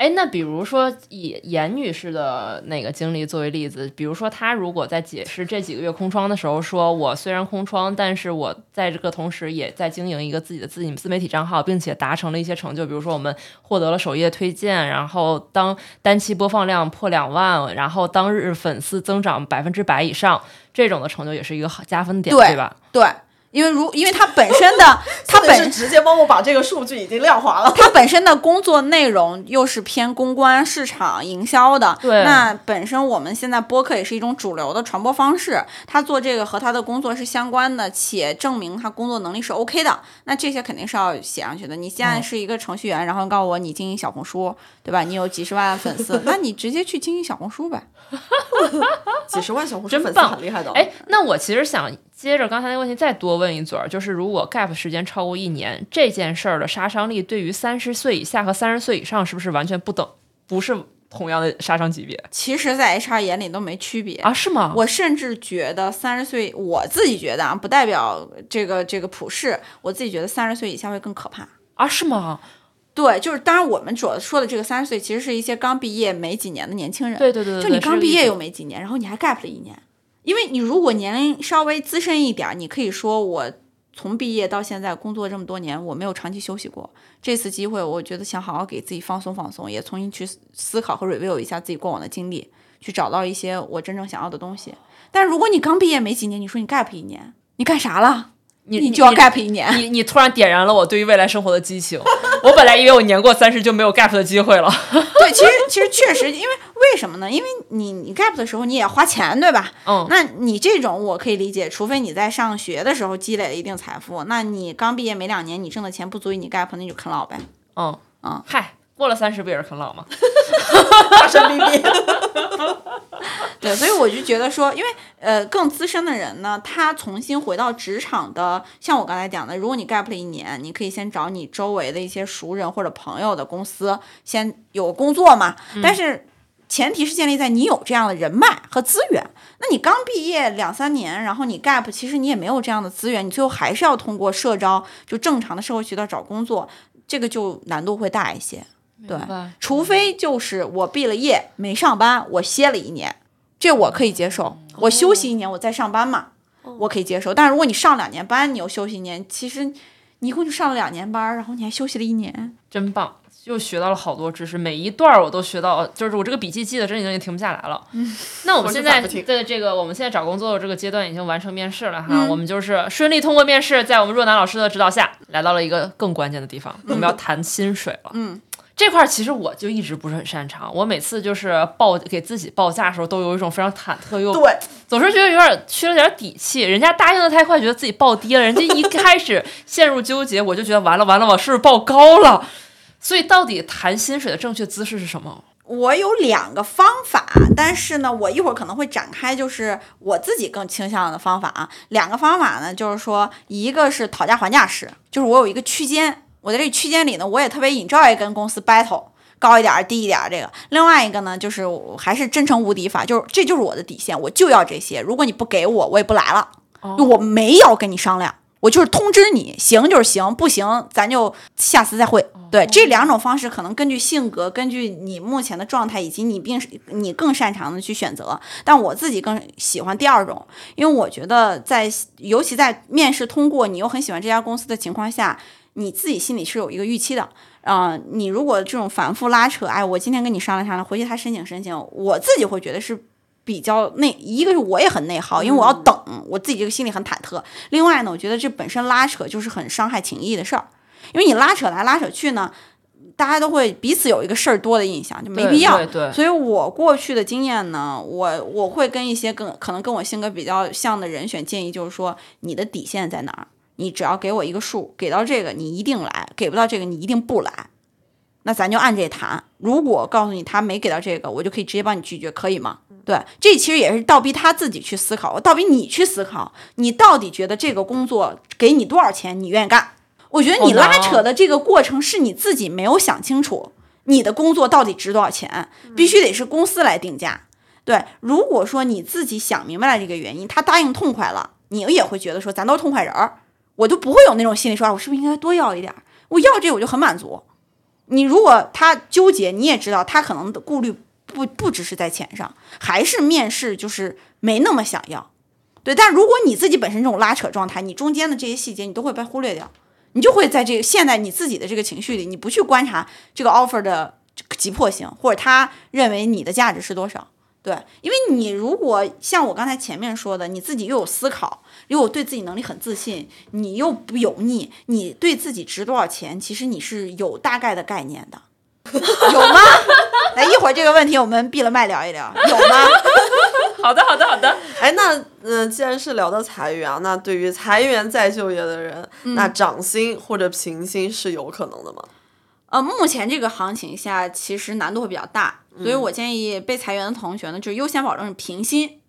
哎，那比如说以严女士的那个经历作为例子，比如说她如果在解释这几个月空窗的时候，说我虽然空窗，但是我在这个同时也在经营一个自己的自自媒体账号，并且达成了一些成就，比如说我们获得了首页推荐，然后当单期播放量破两万，然后当日粉丝增长百分之百以上，这种的成就也是一个好加分点，对吧？对。因为如，因为他本身的，他本身直接帮我把这个数据已经量化了。他本身的工作内容又是偏公关、市场营销的，对。那本身我们现在播客也是一种主流的传播方式，他做这个和他的工作是相关的，且证明他工作能力是 OK 的，那这些肯定是要写上去的。你现在是一个程序员，然后告诉我你经营小红书，对吧？你有几十万粉丝，那你直接去经营小红书呗。几十万小红书粉丝很厉害的。哎，那我其实想。接着刚才那个问题再多问一嘴儿，就是如果 gap 时间超过一年，这件事儿的杀伤力对于三十岁以下和三十岁以上是不是完全不等？不是同样的杀伤级别其实，在 HR 眼里都没区别。啊？是吗？我甚至觉得三十岁，我自己觉得啊，不代表这个这个普世，我自己觉得三十岁以下会更可怕。啊，是吗？对，就是当然我们主要说的这个三十岁，其实是一些刚毕业没几年的年轻人。对对对对，就你刚毕业又没几年，然后你还 gap 了一年，因为你如果年龄稍微资深一点，你可以说我从毕业到现在工作这么多年，我没有长期休息过。这次机会，我觉得想好好给自己放松放松，也重新去思考和 review 一下自己过往的经历，去找到一些我真正想要的东西。但如果你刚毕业没几年，你说你 gap 一年，你干啥了？你你就要 gap 一年。你你突然点燃了我对于未来生活的激情。我本来以为我年过三十就没有 gap 的机会了。对，其实其实确实，因为为什么呢？因为你你 gap 的时候你也花钱，对吧？嗯那你这种我可以理解，除非你在上学的时候积累了一定财富，那你刚毕业没两年，你挣的钱不足以你 gap，那你就啃老呗。嗯嗯嗨，过了三十不也是啃老吗？大声逼逼。对，所以我就觉得说，因为呃更资深的人呢，他重新回到职场的，像我刚才讲的，如果你 gap 了一年，你可以先找你周围的一些熟人或者朋友的公司先有工作嘛，但是。前提是建立在你有这样的人脉和资源。那你刚毕业两三年，然后你 gap，其实你也没有这样的资源，你最后还是要通过社招，就正常的社会渠道找工作，这个就难度会大一些。对除非就是我毕了业没上班，我歇了一年，这我可以接受。我休息一年，我再上班嘛，我可以接受。但是如果你上两年班，你又休息一年，其实你一共就上了两年班，然后你还休息了一年，真棒，又学到了好多知识，每一段我都学到，就是我这个笔记记的真已经停不下来了。那我们现在在这个我们现在找工作的这个阶段已经完成面试了哈，我们就是顺利通过面试，在我们若楠老师的指导下，来到了一个更关键的地方，我们要谈薪水了。嗯。这块儿其实我就一直不是很擅长，我每次就是报给自己报价的时候，都有一种非常忐忑又对，总是觉得有点缺了点底气，人家答应的太快，觉得自己报低了，人家一开始陷入纠结，我就觉得完了完了，我是不是报高了？所以到底谈薪水的正确姿势是什么？我有两个方法，但是呢，我一会儿可能会展开，就是我自己更倾向的方法啊。两个方法呢，就是说，一个是讨价还价式，就是我有一个区间，我在这区间里呢，我也特别 enjoy 跟公司 battle，高一点儿低一点儿这个。另外一个呢，就是我还是真诚无敌法，就是这就是我的底线，我就要这些，如果你不给我，我也不来了，就我没有跟你商量。我就是通知你，行就是行，不行咱就下次再会。对，这两种方式可能根据性格、根据你目前的状态以及你并你更擅长的去选择。但我自己更喜欢第二种，因为我觉得在尤其在面试通过，你又很喜欢这家公司的情况下，你自己心里是有一个预期的。啊、你如果这种反复拉扯，哎，我今天跟你商量商量，回去他申请申请，我自己会觉得是比较内，一个是我也很内耗，因为我要等，我自己这个心里很忐忑。另外呢，我觉得这本身拉扯就是很伤害情谊的事儿，因为你拉扯来拉扯去呢，大家都会彼此有一个事儿多的印象，就没必要。对对所以我过去的经验呢，我我会跟一些跟可能跟我性格比较像的人选建议，就是说你的底线在哪儿？你只要给我一个数，给到这个你一定来，给不到这个你一定不来。那咱就按这谈。如果告诉你他没给到这个，我就可以直接帮你拒绝，可以吗？对，这其实也是倒逼他自己去思考，倒逼你去思考，你到底觉得这个工作给你多少钱，你愿意干？我觉得你拉扯的这个过程是你自己没有想清楚，你的工作到底值多少钱，必须得是公司来定价。对，如果说你自己想明白了这个原因，他答应痛快了，你也会觉得说咱都是痛快人儿，我就不会有那种心理说，我是不是应该多要一点？我要这我就很满足。你如果他纠结，你也知道他可能的顾虑不不只是在钱上，还是面试就是没那么想要。对，但如果你自己本身这种拉扯状态，你中间的这些细节你都会被忽略掉，你就会在这个陷在你自己的这个情绪里，你不去观察这个 offer 的急迫性，或者他认为你的价值是多少。对，因为你如果像我刚才前面说的，你自己又有思考，又有对自己能力很自信，你又不油腻，你对自己值多少钱，其实你是有大概的概念的，有吗？来，一会儿这个问题我们闭了麦聊一聊，有吗？好的好的好的，哎，那呃，既然是聊到裁员啊，那对于裁员再就业的人，那涨薪或者平薪是有可能的吗？呃，目前这个行情下，其实难度会比较大，所以我建议被裁员的同学呢，就优先保证是平薪。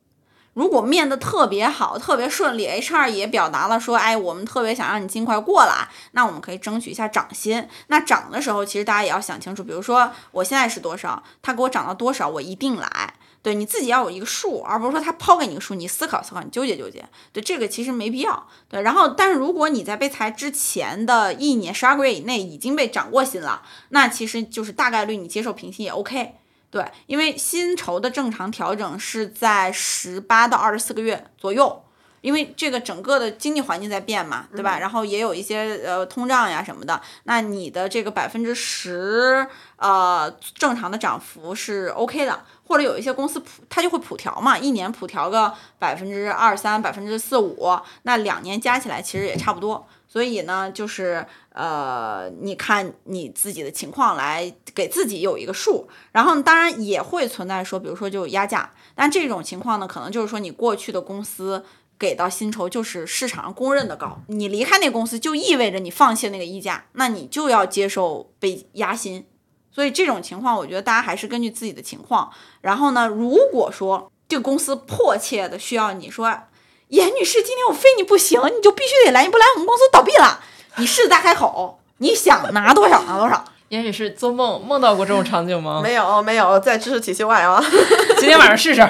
如果面的特别好，特别顺利，HR 也表达了说，哎，我们特别想让你尽快过来，那我们可以争取一下涨薪。那涨的时候，其实大家也要想清楚，比如说我现在是多少，他给我涨到多少，我一定来。对你自己要有一个数，而不是说他抛给你个数，你思考思考，你纠结纠结。对这个其实没必要。对，然后但是如果你在被裁之前的一年十二个月以内已经被涨过薪了，那其实就是大概率你接受平薪也 OK。对，因为薪酬的正常调整是在十八到二十四个月左右，因为这个整个的经济环境在变嘛，对吧？然后也有一些呃通胀呀什么的，那你的这个百分之十呃正常的涨幅是 OK 的，或者有一些公司普它就会普调嘛，一年普调个百分之二三、百分之四五，那两年加起来其实也差不多。所以呢，就是呃，你看你自己的情况来给自己有一个数，然后当然也会存在说，比如说就压价，但这种情况呢，可能就是说你过去的公司给到薪酬就是市场上公认的高，你离开那公司就意味着你放弃那个溢价，那你就要接受被压薪。所以这种情况，我觉得大家还是根据自己的情况。然后呢，如果说这个公司迫切的需要你说。严女士，今天我非你不行，你就必须得来，你不来我们公司倒闭了。你狮子大开口，你想拿多少拿多少。严女士做梦梦到过这种场景吗？没有，没有，在知识体系外啊。今天晚上试试。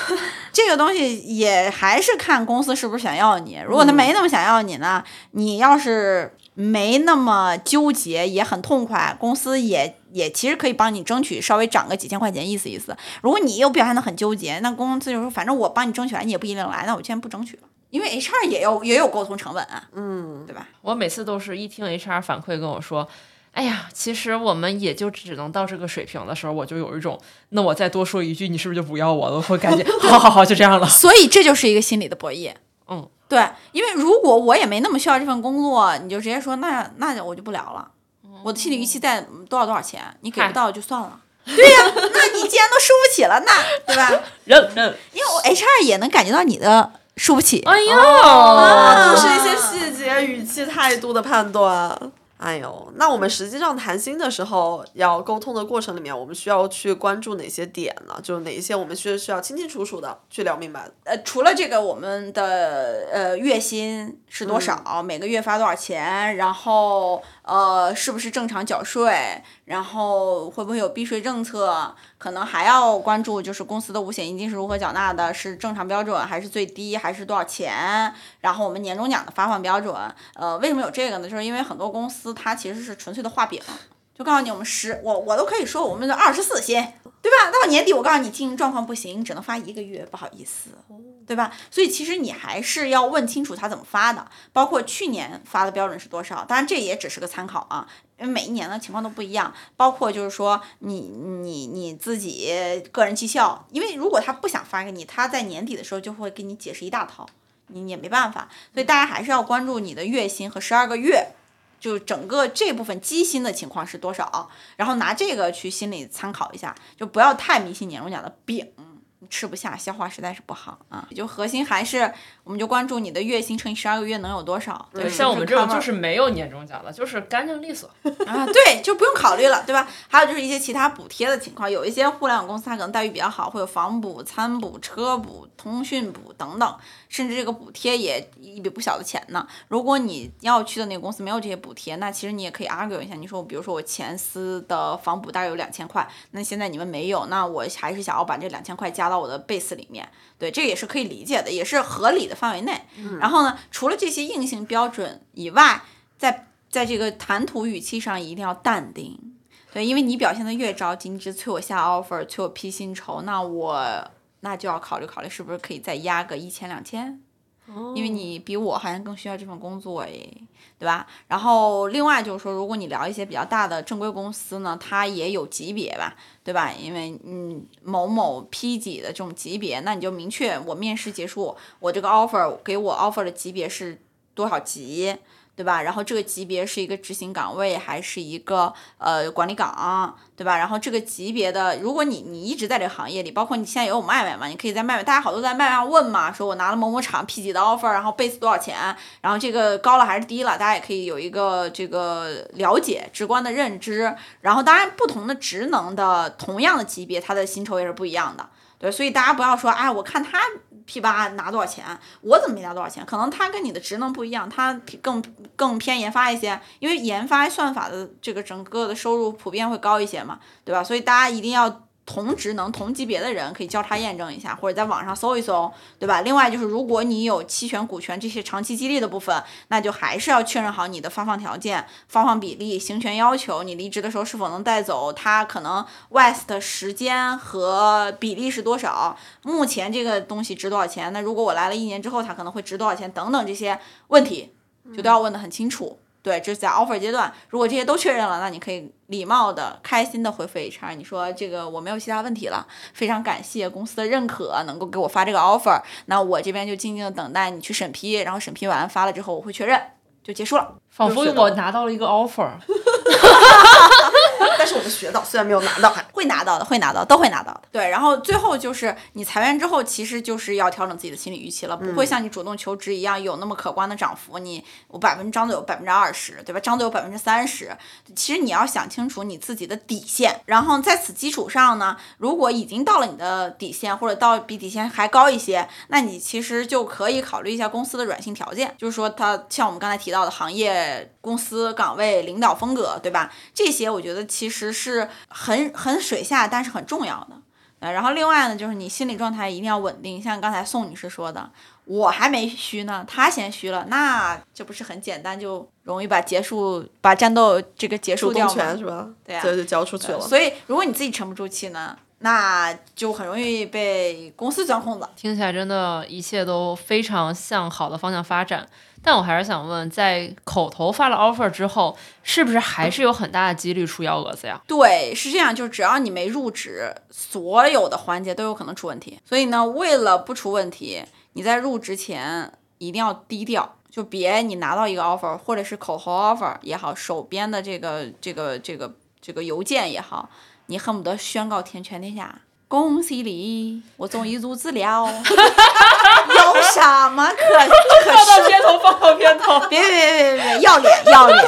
这个东西也还是看公司是不是想要你。如果他没那么想要你呢，你要是没那么纠结，也很痛快，公司也也其实可以帮你争取稍微涨个几千块钱，意思意思。如果你又表现得很纠结，那公司就说反正我帮你争取来，你也不一定来，那我先不争取了。因为 HR 也有也有沟通成本啊，嗯，对吧？我每次都是一听 HR 反馈跟我说。哎呀，其实我们也就只能到这个水平的时候，我就有一种，那我再多说一句，你是不是就不要我了？我会感觉，好好好，就这样了。所以这就是一个心理的博弈。嗯，对，因为如果我也没那么需要这份工作，你就直接说，那那我就不聊了。我的心理预期在多少多少钱，你给不到就算了。对呀，那你既然都输不起了，那对吧？认认，因为我 HR 也能感觉到你的输不起。哎呦，就是一些细节、语气、态度的判断。哎呦，那我们实际上谈心的时候，要沟通的过程里面，我们需要去关注哪些点呢？就是哪一些我们需需要清清楚楚的去聊明白。呃，除了这个，我们的呃月薪是多少？每个月发多少钱？然后呃，是不是正常缴税？然后会不会有避税政策？可能还要关注，就是公司的五险一金是如何缴纳的？是正常标准还是最低？还是多少钱？然后我们年终奖的发放标准，呃，为什么有这个呢？就是因为很多公司它其实是纯粹的画饼，就告诉你我们十，我我都可以说我们的二十四薪，对吧？到年底我告诉你经营状况不行，只能发一个月，不好意思，对吧？所以其实你还是要问清楚他怎么发的，包括去年发的标准是多少，当然这也只是个参考啊。因为每一年的情况都不一样，包括就是说你你你自己个人绩效，因为如果他不想发给你，他在年底的时候就会给你解释一大套，你也没办法，所以大家还是要关注你的月薪和十二个月，就整个这部分基薪的情况是多少，然后拿这个去心里参考一下，就不要太迷信年终奖的饼。吃不下，消化实在是不好啊。就核心还是，我们就关注你的月薪乘以十二个月能有多少。对，像我们这种就是没有年终奖的，就是干净利索 啊。对，就不用考虑了，对吧？还有就是一些其他补贴的情况，有一些互联网公司它可能待遇比较好，会有房补、餐补、车补、通讯补等等，甚至这个补贴也一笔不小的钱呢。如果你要去的那个公司没有这些补贴，那其实你也可以 argue 一下，你说我，比如说我前司的房补大概有两千块，那现在你们没有，那我还是想要把这两千块加到。我的 base 里面，对，这也是可以理解的，也是合理的范围内。然后呢，除了这些硬性标准以外，在在这个谈吐语气上一定要淡定，对，因为你表现的越着急，你只催我下 offer，催我批薪酬，那我那就要考虑考虑，是不是可以再压个一千两千。因为你比我好像更需要这份工作诶，对吧？然后另外就是说，如果你聊一些比较大的正规公司呢，它也有级别吧，对吧？因为嗯，某某 P 级的这种级别，那你就明确我面试结束，我这个 offer 给我 offer 的级别是多少级。对吧？然后这个级别是一个执行岗位还是一个呃管理岗，对吧？然后这个级别的，如果你你一直在这个行业里，包括你现在也有麦麦嘛，你可以在麦麦，大家好多在麦麦上问嘛，说我拿了某某厂 P 级的 offer，然后 base 多少钱，然后这个高了还是低了，大家也可以有一个这个了解，直观的认知。然后当然不同的职能的同样的级别，它的薪酬也是不一样的，对，所以大家不要说，哎，我看他。P 八拿多少钱，我怎么没拿多少钱？可能他跟你的职能不一样，他更更偏研发一些，因为研发算法的这个整个的收入普遍会高一些嘛，对吧？所以大家一定要。同职能、同级别的人可以交叉验证一下，或者在网上搜一搜，对吧？另外就是，如果你有期权、股权这些长期激励的部分，那就还是要确认好你的发放条件、发放比例、行权要求，你离职的时候是否能带走，它可能 vest 时间和比例是多少，目前这个东西值多少钱？那如果我来了一年之后，它可能会值多少钱？等等这些问题，就都要问得很清楚。对，这是在 offer 阶段，如果这些都确认了，那你可以礼貌的、开心的回复 HR，你说这个我没有其他问题了，非常感谢公司的认可，能够给我发这个 offer，那我这边就静静的等待你去审批，然后审批完发了之后我会确认，就结束了。仿佛我拿到了一个 offer。但是我们学到虽然没有拿到，会拿到的，会拿到，都会拿到的。对，然后最后就是你裁员之后，其实就是要调整自己的心理预期了，不会像你主动求职一样有那么可观的涨幅。你我百分之张嘴有百分之二十，对吧？张嘴有百分之三十。其实你要想清楚你自己的底线，然后在此基础上呢，如果已经到了你的底线，或者到比底线还高一些，那你其实就可以考虑一下公司的软性条件，就是说它像我们刚才提到的行业、公司岗位、领导风格，对吧？这些我觉得其实是很很水下，但是很重要的。呃，然后另外呢，就是你心理状态一定要稳定。像刚才宋女士说的，我还没虚呢，他先虚了，那这不是很简单就容易把结束把战斗这个结束掉吗？是吧？对呀，这就交出去了。所以如果你自己沉不住气呢，那就很容易被公司钻空子。听起来真的一切都非常向好的方向发展。但我还是想问，在口头发了 offer 之后，是不是还是有很大的几率出幺蛾子呀？对，是这样，就是只要你没入职，所有的环节都有可能出问题。所以呢，为了不出问题，你在入职前一定要低调，就别你拿到一个 offer，或者是口头 offer 也好，手边的这个这个这个这个邮件也好，你恨不得宣告天全天下。恭喜你，我终于入职了。有什么可可放到片头，放到片头。别别别别别，要脸要脸，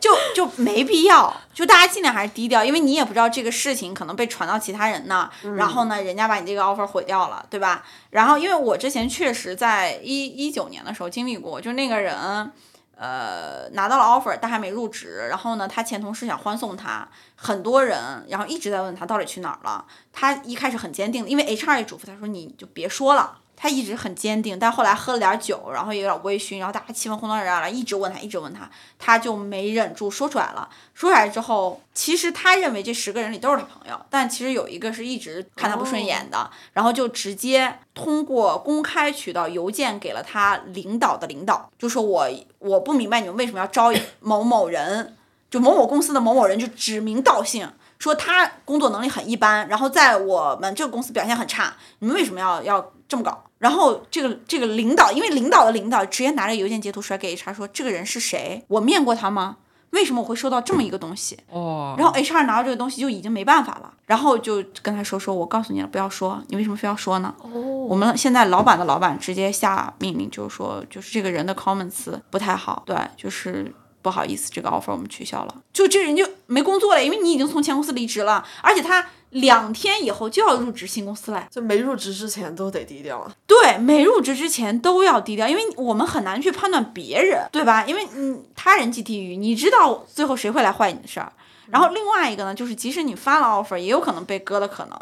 就就没必要。就大家尽量还是低调，因为你也不知道这个事情可能被传到其他人那，然后呢，人家把你这个 offer 毁掉了，对吧？然后，因为我之前确实在一一九年的时候经历过，就那个人。呃，拿到了 offer，但还没入职。然后呢，他前同事想欢送他，很多人，然后一直在问他到底去哪儿了。他一开始很坚定，因为 HR 也嘱咐他说，你就别说了。他一直很坚定，但后来喝了点酒，然后也有点微醺，然后大家气氛烘托着了，一直问他，一直问他，他就没忍住说出来了。说出来之后，其实他认为这十个人里都是他朋友，但其实有一个是一直看他不顺眼的，然后就直接通过公开渠道邮件给了他领导的领导，就说我我不明白你们为什么要招 某某人，就某某公司的某某人，就指名道姓。说他工作能力很一般，然后在我们这个公司表现很差，你们为什么要要这么搞？然后这个这个领导，因为领导的领导直接拿着邮件截图甩给 HR 说，这个人是谁？我面过他吗？为什么我会收到这么一个东西？哦，然后 HR 拿到这个东西就已经没办法了，然后就跟他说说，我告诉你了，不要说，你为什么非要说呢？哦，我们现在老板的老板直接下命令，就是说，就是这个人的 comments 不太好，对，就是。不好意思，这个 offer 我们取消了。就这人就没工作了，因为你已经从前公司离职了，而且他两天以后就要入职新公司了。就没入职之前都得低调啊。对，没入职之前都要低调，因为我们很难去判断别人，对吧？因为嗯，他人即地狱，你知道最后谁会来坏你的事儿。然后另外一个呢，就是即使你发了 offer，也有可能被割的可能。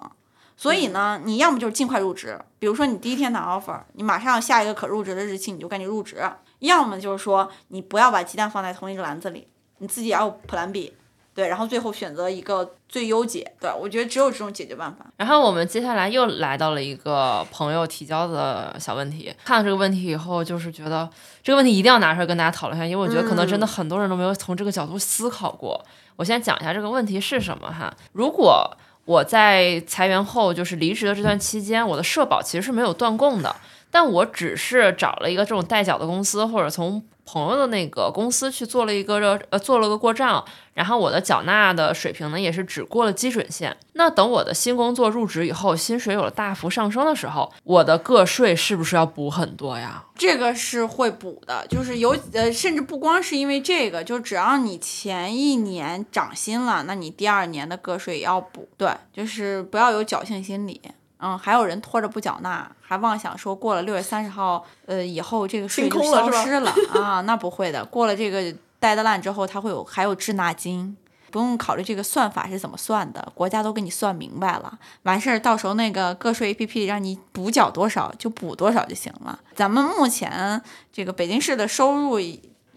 所以呢，你要么就是尽快入职，比如说你第一天拿 offer，你马上下一个可入职的日期，你就赶紧入职。要么就是说，你不要把鸡蛋放在同一个篮子里，你自己要有 Plan B，对，然后最后选择一个最优解，对我觉得只有这种解决办法。然后我们接下来又来到了一个朋友提交的小问题，看到这个问题以后，就是觉得这个问题一定要拿出来跟大家讨论一下，因为我觉得可能真的很多人都没有从这个角度思考过。我先讲一下这个问题是什么哈，如果我在裁员后就是离职的这段期间，我的社保其实是没有断供的。但我只是找了一个这种代缴的公司，或者从朋友的那个公司去做了一个呃做了个过账，然后我的缴纳的水平呢也是只过了基准线。那等我的新工作入职以后，薪水有了大幅上升的时候，我的个税是不是要补很多呀？这个是会补的，就是有呃，甚至不光是因为这个，就只要你前一年涨薪了，那你第二年的个税也要补。对，就是不要有侥幸心理。嗯，还有人拖着不缴纳，还妄想说过了六月三十号，呃，以后这个税就消失了啊？那不会的，过了这个 deadline 之后，它会有还有滞纳金。不用考虑这个算法是怎么算的，国家都给你算明白了，完事儿到时候那个个税 APP 让你补缴多少就补多少就行了。咱们目前这个北京市的收入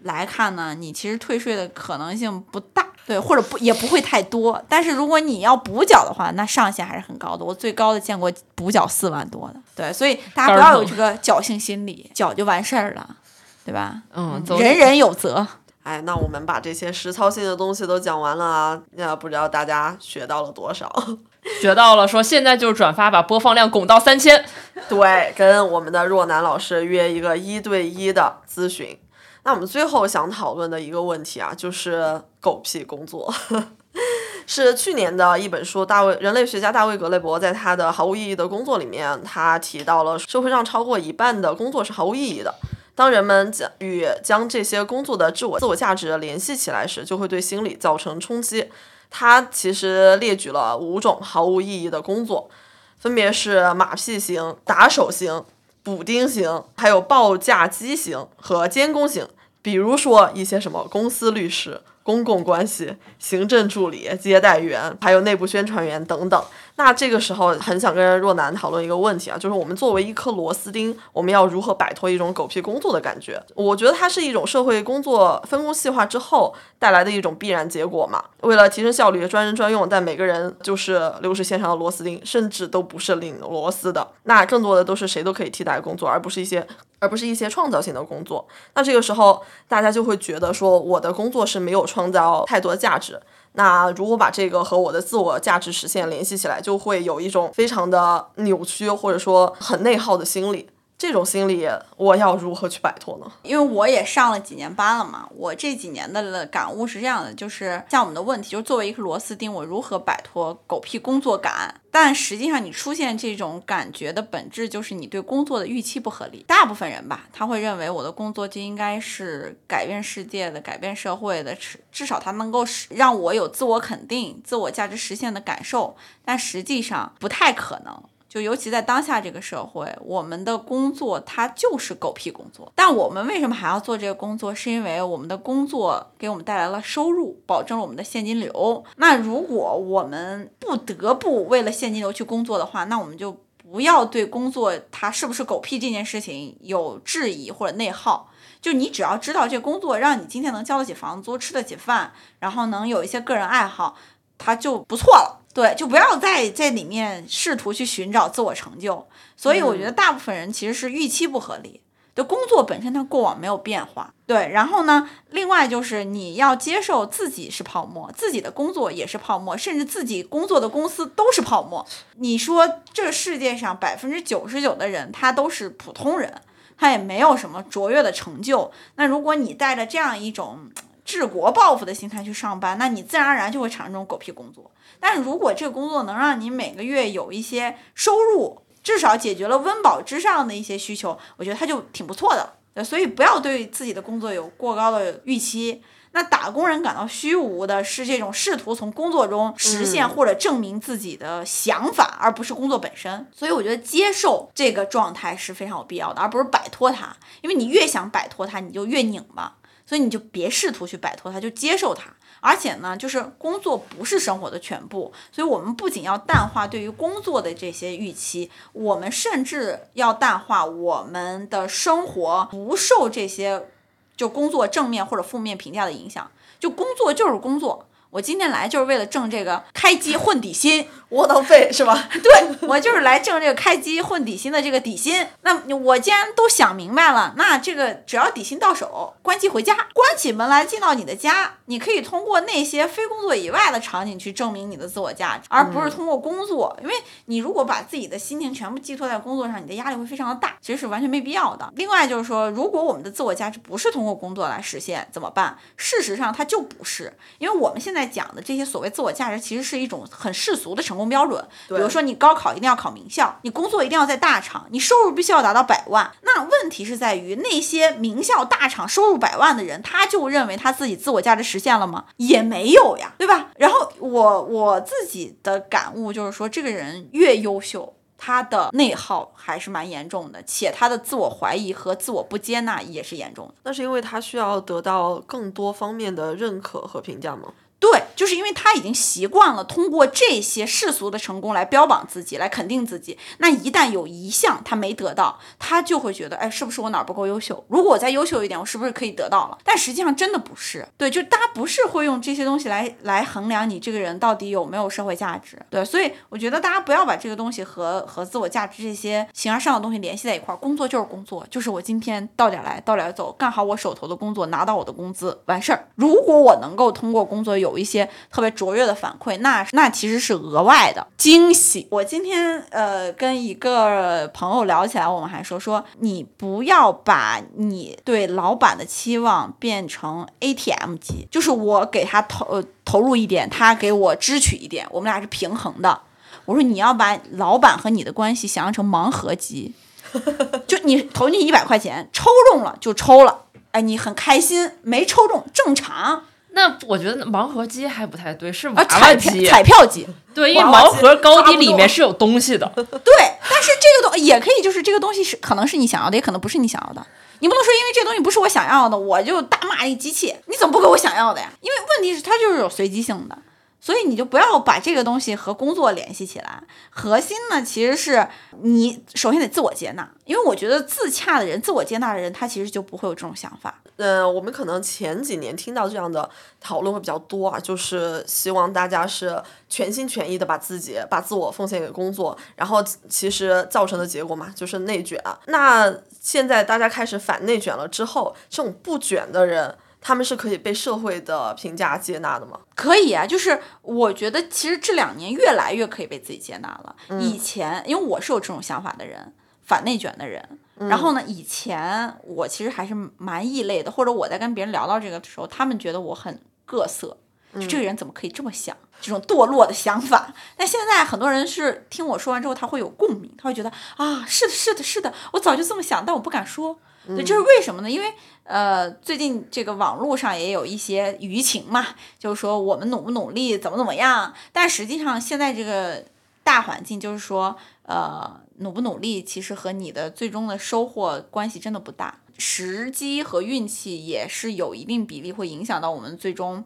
来看呢，你其实退税的可能性不大，对，或者不也不会太多。但是如果你要补缴的话，那上限还是很高的。我最高的见过补缴四万多的，对，所以大家不要有这个侥幸心理，缴就完事儿了，对吧？嗯，走人人有责。哎，那我们把这些实操性的东西都讲完了啊，那不知道大家学到了多少？学到了，说现在就是转发，把播放量拱到三千。对，跟我们的若男老师约一个一对一的咨询。那我们最后想讨论的一个问题啊，就是狗屁工作。是去年的一本书，大卫人类学家大卫格雷伯在他的《毫无意义的工作》里面，他提到了社会上超过一半的工作是毫无意义的。当人们将与将这些工作的自我自我价值联系起来时，就会对心理造成冲击。他其实列举了五种毫无意义的工作，分别是马屁型、打手型、补丁型，还有报价机型和监工型。比如说一些什么公司律师、公共关系、行政助理、接待员，还有内部宣传员等等。那这个时候很想跟若男讨论一个问题啊，就是我们作为一颗螺丝钉，我们要如何摆脱一种狗屁工作的感觉？我觉得它是一种社会工作分工细化之后带来的一种必然结果嘛。为了提升效率，专人专用，但每个人就是流水线上的螺丝钉，甚至都不是拧螺丝的。那更多的都是谁都可以替代工作，而不是一些而不是一些创造性的工作。那这个时候大家就会觉得说，我的工作是没有创造太多的价值。那如果把这个和我的自我价值实现联系起来，就会有一种非常的扭曲或者说很内耗的心理。这种心理，我要如何去摆脱呢？因为我也上了几年班了嘛，我这几年的感悟是这样的，就是像我们的问题，就是作为一颗螺丝钉，我如何摆脱狗屁工作感？但实际上，你出现这种感觉的本质就是你对工作的预期不合理。大部分人吧，他会认为我的工作就应该是改变世界的、改变社会的，至至少它能够使让我有自我肯定、自我价值实现的感受。但实际上不太可能。就尤其在当下这个社会，我们的工作它就是狗屁工作。但我们为什么还要做这个工作？是因为我们的工作给我们带来了收入，保证了我们的现金流。那如果我们不得不为了现金流去工作的话，那我们就不要对工作它是不是狗屁这件事情有质疑或者内耗。就你只要知道这工作让你今天能交得起房租、吃得起饭，然后能有一些个人爱好，它就不错了。对，就不要在在里面试图去寻找自我成就。所以我觉得大部分人其实是预期不合理。就工作本身它过往没有变化。对，然后呢，另外就是你要接受自己是泡沫，自己的工作也是泡沫，甚至自己工作的公司都是泡沫。你说这世界上百分之九十九的人他都是普通人，他也没有什么卓越的成就。那如果你带着这样一种治国报复的心态去上班，那你自然而然就会产生这种狗屁工作。但是如果这个工作能让你每个月有一些收入，至少解决了温饱之上的一些需求，我觉得它就挺不错的。所以不要对自己的工作有过高的预期。那打工人感到虚无的是这种试图从工作中实现或者证明自己的想法，而不是工作本身。所以我觉得接受这个状态是非常有必要的，而不是摆脱它。因为你越想摆脱它，你就越拧巴。所以你就别试图去摆脱它，就接受它。而且呢，就是工作不是生活的全部，所以我们不仅要淡化对于工作的这些预期，我们甚至要淡化我们的生活不受这些就工作正面或者负面评价的影响。就工作就是工作，我今天来就是为了挣这个开机混底薪。窝囊废是吧？对我就是来挣这个开机混底薪的这个底薪。那我既然都想明白了，那这个只要底薪到手，关机回家，关起门来进到你的家，你可以通过那些非工作以外的场景去证明你的自我价值，而不是通过工作。因为你如果把自己的心情全部寄托在工作上，你的压力会非常的大，其实是完全没必要的。另外就是说，如果我们的自我价值不是通过工作来实现，怎么办？事实上它就不是，因为我们现在讲的这些所谓自我价值，其实是一种很世俗的成功。标准，比如说你高考一定要考名校，你工作一定要在大厂，你收入必须要达到百万。那问题是在于那些名校大厂收入百万的人，他就认为他自己自我价值实现了吗？也没有呀，对吧？然后我我自己的感悟就是说，这个人越优秀。他的内耗还是蛮严重的，且他的自我怀疑和自我不接纳也是严重的。那是因为他需要得到更多方面的认可和评价吗？对，就是因为他已经习惯了通过这些世俗的成功来标榜自己，来肯定自己。那一旦有一项他没得到，他就会觉得，哎，是不是我哪儿不够优秀？如果我再优秀一点，我是不是可以得到了？但实际上真的不是。对，就大家不是会用这些东西来来衡量你这个人到底有没有社会价值。对，所以我觉得大家不要把这个东西和和自我价值这些形而上的东西联系在一块儿。工作就是工作，就是我今天到点来到点走，干好我手头的工作，拿到我的工资，完事儿。如果我能够通过工作有一些特别卓越的反馈，那那其实是额外的惊喜。我今天呃跟一个朋友聊起来，我们还说说你不要把你对老板的期望变成 ATM 机，就是我给他投呃投入一点，他给我支取一点，我们俩是平衡的。我说你要把老板和你的关系想象成盲盒机，就你投进一百块钱，抽中了就抽了，哎，你很开心；没抽中正常。那我觉得盲盒机还不太对，是娃啊，娃彩机。票彩票机，对，因为盲盒高低里面是有东西的。对，但是这个东也可以，就是这个东西是可能是你想要的，也可能不是你想要的。你不能说因为这个东西不是我想要的，我就大骂一机器，你怎么不给我想要的呀？因为问题是它就是有随机性的，所以你就不要把这个东西和工作联系起来。核心呢，其实是你首先得自我接纳，因为我觉得自洽的人、自我接纳的人，他其实就不会有这种想法。呃，我们可能前几年听到这样的讨论会比较多啊，就是希望大家是全心全意的把自己把自我奉献给工作，然后其实造成的结果嘛，就是内卷。那现在大家开始反内卷了之后，这种不卷的人，他们是可以被社会的评价接纳的吗？可以啊，就是我觉得其实这两年越来越可以被自己接纳了。以前因为我是有这种想法的人，反内卷的人。然后呢，以前我其实还是蛮异类的，或者我在跟别人聊到这个的时候，他们觉得我很各色，就这个人怎么可以这么想？这种堕落的想法。但现在很多人是听我说完之后，他会有共鸣，他会觉得啊，是的，是的，是的，我早就这么想，但我不敢说。对，这是为什么呢？因为呃，最近这个网络上也有一些舆情嘛，就是说我们努不努力，怎么怎么样。但实际上现在这个大环境就是说，呃，努不努力其实和你的最终的收获关系真的不大，时机和运气也是有一定比例会影响到我们最终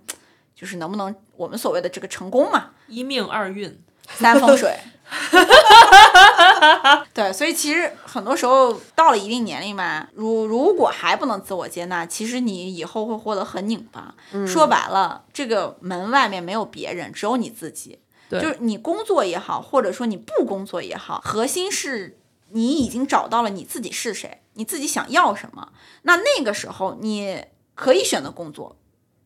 就是能不能我们所谓的这个成功嘛。一命二运，三风水。对，所以其实很多时候到了一定年龄嘛，如如果还不能自我接纳，其实你以后会活得很拧巴。说白了，这个门外面没有别人，只有你自己。对就是你工作也好，或者说你不工作也好，核心是你已经找到了你自己是谁，你自己想要什么。那那个时候你可以选择工作，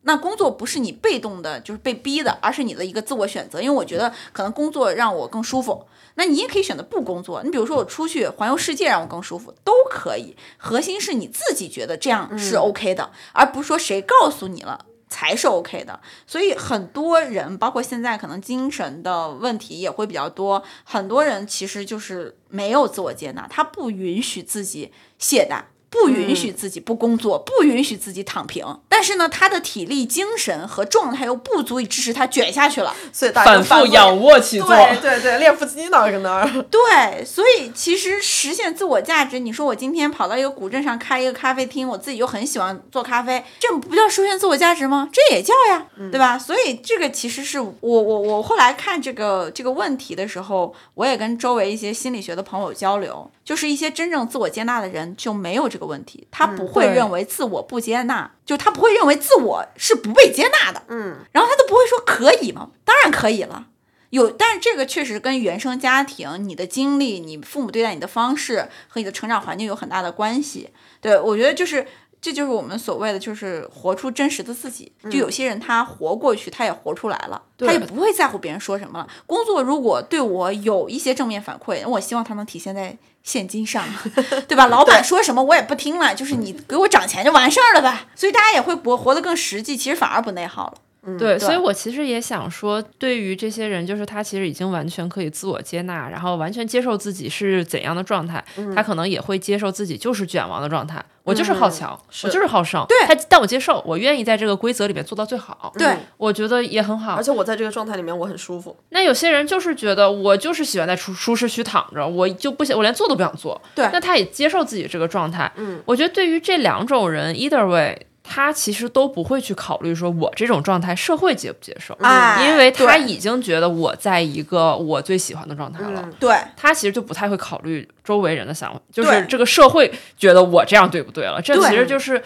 那工作不是你被动的，就是被逼的，而是你的一个自我选择。因为我觉得可能工作让我更舒服，那你也可以选择不工作。你比如说我出去环游世界让我更舒服，都可以。核心是你自己觉得这样是 OK 的，而不是说谁告诉你了。才是 OK 的，所以很多人，包括现在可能精神的问题也会比较多。很多人其实就是没有自我接纳，他不允许自己懈怠，不允许自己不工作，不允许自己躺平。但是呢，他的体力、精神和状态又不足以支持他卷下去了。所以大家反复仰卧起坐。对对对，练腹肌呢，搁那儿。对，所以其实实现自我价值，你说我今天跑到一个古镇上开一个咖啡厅，我自己又很喜欢做咖啡，这不叫实现自我价值吗？这也叫呀，对吧？所以这个其实是我我我后来看这个这个问题的时候，我也跟周围一些心理学的朋友交流，就是一些真正自我接纳的人就没有这个问题，他不会认为自我不接纳，就他不会认为自我是不被接纳的，嗯，然后他都不会说可以吗？当然可以了。有，但是这个确实跟原生家庭、你的经历、你父母对待你的方式和你的成长环境有很大的关系。对我觉得就是，这就是我们所谓的，就是活出真实的自己。就有些人他活过去，他也活出来了，他也不会在乎别人说什么了。工作如果对我有一些正面反馈，我希望他能体现在现金上，对吧？老板说什么我也不听了，就是你给我涨钱就完事儿了呗。所以大家也会活活得更实际，其实反而不内耗了。对，所以我其实也想说，对于这些人，就是他其实已经完全可以自我接纳，然后完全接受自己是怎样的状态，他可能也会接受自己就是卷王的状态，我就是好强，我就是好胜，对他，但我接受，我愿意在这个规则里面做到最好，对，我觉得也很好而。且我在这个状态里面我很舒服。那有些人就是觉得我就是喜欢在舒舒适区躺着，我就不想，我连坐都不想坐。对那他也接受自己这个状态。嗯，我觉得对于这两种人，either way，他其实都不会去考虑说我这种状态社会接不接受，哎因为他已经觉得我在一个我最喜欢的状态了。对，他其实就不太会考虑周围人的想法，就是这个社会觉得我这样对不对了？这其实就是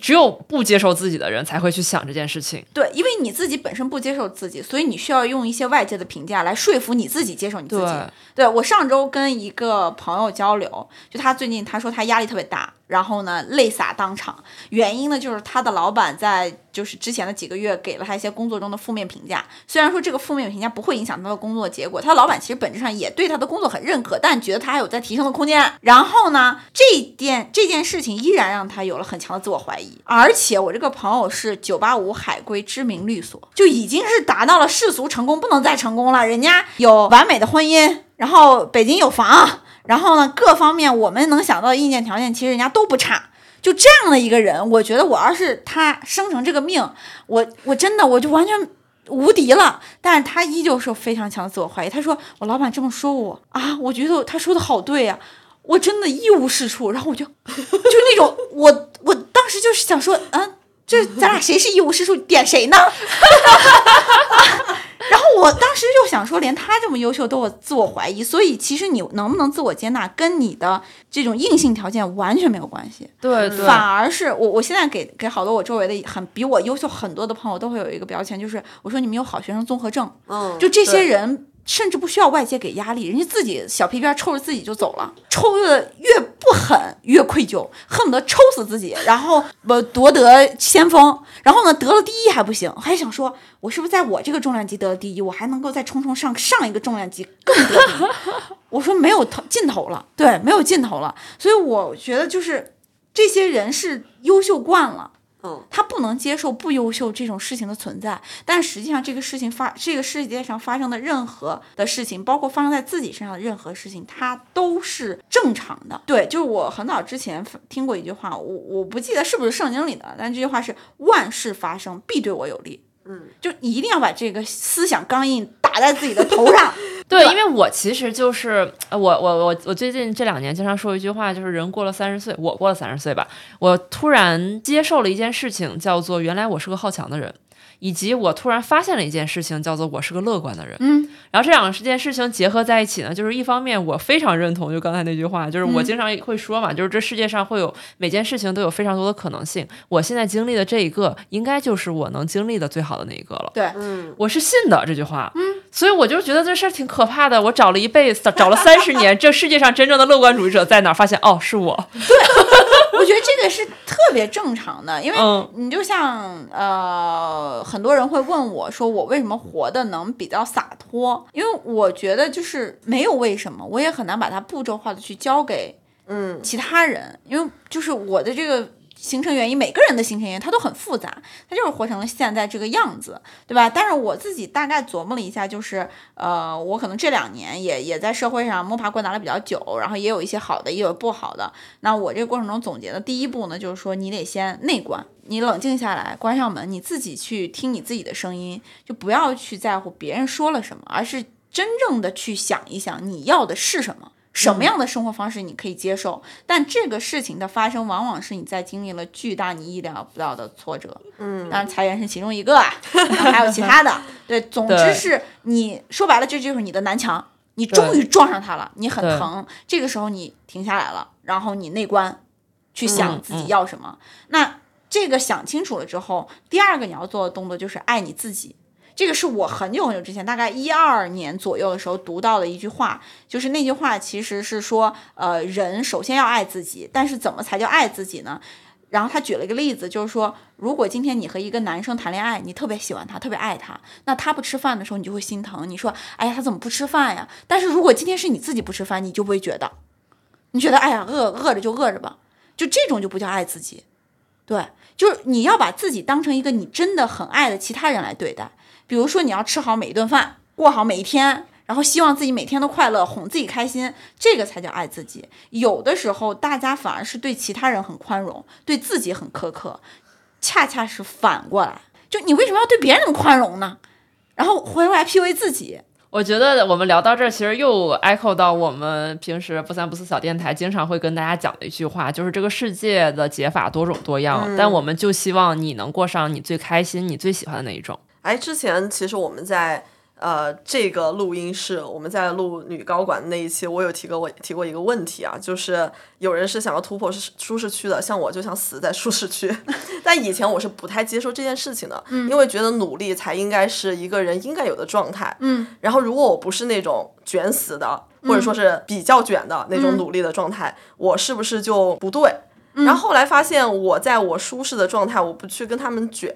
只有不接受自己的人才会去想这件事情。对，因为你自己本身不接受自己，所以你需要用一些外界的评价来说服你自己接受你自己。对对我上周跟一个朋友交流，就他最近他说他压力特别大，然后呢泪洒当场，原因呢就是他的老板在就是之前的几个月给了他一些工作中的负面评价，虽然说这个负面评价不会影响他的工作结果，他老板其实本质上也对他的工作很认可，但觉得他还有在提升的空间。然后呢，这件这件事情依然让他有了很强的自我怀疑，而且我这个朋友是九八五海归知名律所，就已经是达到了世俗成功不能再成功了，人家有完美的婚姻，然后北京有房，然后呢各方面我们能想到的硬件条件，其实人家都不差。就这样的一个人，我觉得我要是他生成这个命，我我真的我就完全无敌了。但是他依旧是非常强的自我怀疑。他说我老板这么说我啊，我觉得他说的好对呀、我真的一无是处。然后我就 就那种我我当时就是想说，嗯，这咱俩谁是一无是处，点谁呢？然后我当时就想说，连他这么优秀都有自我怀疑，所以其实你能不能自我接纳，跟你的这种硬性条件完全没有关系。对对，反而是我，我现在给给好多我周围的很比我优秀很多的朋友都会有一个标签，就是我说你们有好学生综合症，嗯，就这些人甚至不需要外界给压力，人家自己小皮鞭抽着自己就走了，抽的越不狠越愧疚，恨不得抽死自己，然后呃夺得先锋，然后呢得了第一还不行，还想说我是不是在我这个重量级得了第一，我还能够再冲冲上上一个重量级更得第一？我说没有头尽头了，对，没有尽头了，所以我觉得就是这些人是优秀惯了。嗯，他不能接受不优秀这种事情的存在，但实际上这个事情发，这个世界上发生的任何的事情，包括发生在自己身上的任何事情，它都是正常的。对，就是我很早之前听过一句话，我我不记得是不是圣经里的，但这句话是万事发生必对我有利。嗯，就一定要把这个思想钢印打在自己的头上。对，因为我其实就是呃我我我我最近这两年经常说一句话，就是人过了三十岁，我过了三十岁吧，我突然接受了一件事情，叫做原来我是个好强的人。以及我突然发现了一件事情，叫做我是个乐观的人。嗯，然后这两件事情结合在一起呢，就是一方面我非常认同，就刚才那句话，就是我嗯经常会说嘛，就是这世界上会有每件事情都有非常多的可能性。我现在经历的这一个，应该就是我能经历的最好的那一个了。对，嗯，我是信的这句话，嗯，所以我就觉得这事儿挺可怕的。我找了一辈子，找了三十年，这世界上真正的乐观主义者在哪儿？发现哦，是我。我觉得这个是特别正常的，因为嗯你就像呃，很多人会问我说，我为什么活的能比较洒脱？因为我觉得就是没有为什么，我也很难把它步骤化的去交给嗯其他人，因为就是我的这个形成原因，每个人的形成原因它都很复杂，它就是活成了现在这个样子，对吧？但是我自己大概琢磨了一下，就是呃，我可能这两年也也在社会上摸爬滚打了比较久，然后也有一些好的，也有不好的。那我这个过程中总结的第一步呢，就是说你得先内观。你冷静下来，关上门，你自己去听你自己的声音，就不要去在乎别人说了什么，而是真正的去想一想你要的是什么。什么样的生活方式你可以接受？但这个事情的发生，往往是你在经历了巨大你意料不到的挫折。嗯，当然裁员是其中一个还有其他的。对，总之是你说白了，这就是你的南墙，你终于撞上它了，你很疼。这个时候你停下来了，然后你内观，去想嗯自己嗯要什么。那这个想清楚了之后，第二个你要做的动作就是爱你自己。这个是我很久很久之前，大概一二年左右的时候读到的一句话，就是那句话其实是说，呃，人首先要爱自己，但是怎么才叫爱自己呢？然后他举了一个例子，就是说，如果今天你和一个男生谈恋爱，你特别喜欢他，特别爱他，那他不吃饭的时候，你就会心疼，你说，哎呀，他怎么不吃饭呀？但是如果今天是你自己不吃饭，你就不会觉得，你觉得，哎呀，饿饿着就饿着吧，就这种就不叫爱自己。对，就是你要把自己当成一个你真的很爱的其他人来对待。比如说，你要吃好每一顿饭，过好每一天，然后希望自己每天都快乐，哄自己开心，这个才叫爱自己。有的时候，大家反而是对其他人很宽容，对自己很苛刻，恰恰是反过来。就你为什么要对别人那么宽容呢？然后回来 PUA 自己，我觉得我们聊到这儿，其实又 echo 到我们平时不三不四小电台经常会跟大家讲的一句话，就是这个世界的解法多种多样，但我们就希望你能过上你最开心、你最喜欢的那一种。哎，之前其实我们在呃这个录音室，我们在录女高管那一期，我有提过我提过一个问题啊，就是有人是想要突破舒舒适区的，像我就想死在舒适区。但以前我是不太接受这件事情的，因为觉得努力才应该是一个人应该有的状态。嗯，然后如果我不是那种卷死的，或者说是比较卷的那种努力的状态，我是不是就不对？然后后来发现，我在我舒适的状态，我不去跟他们卷。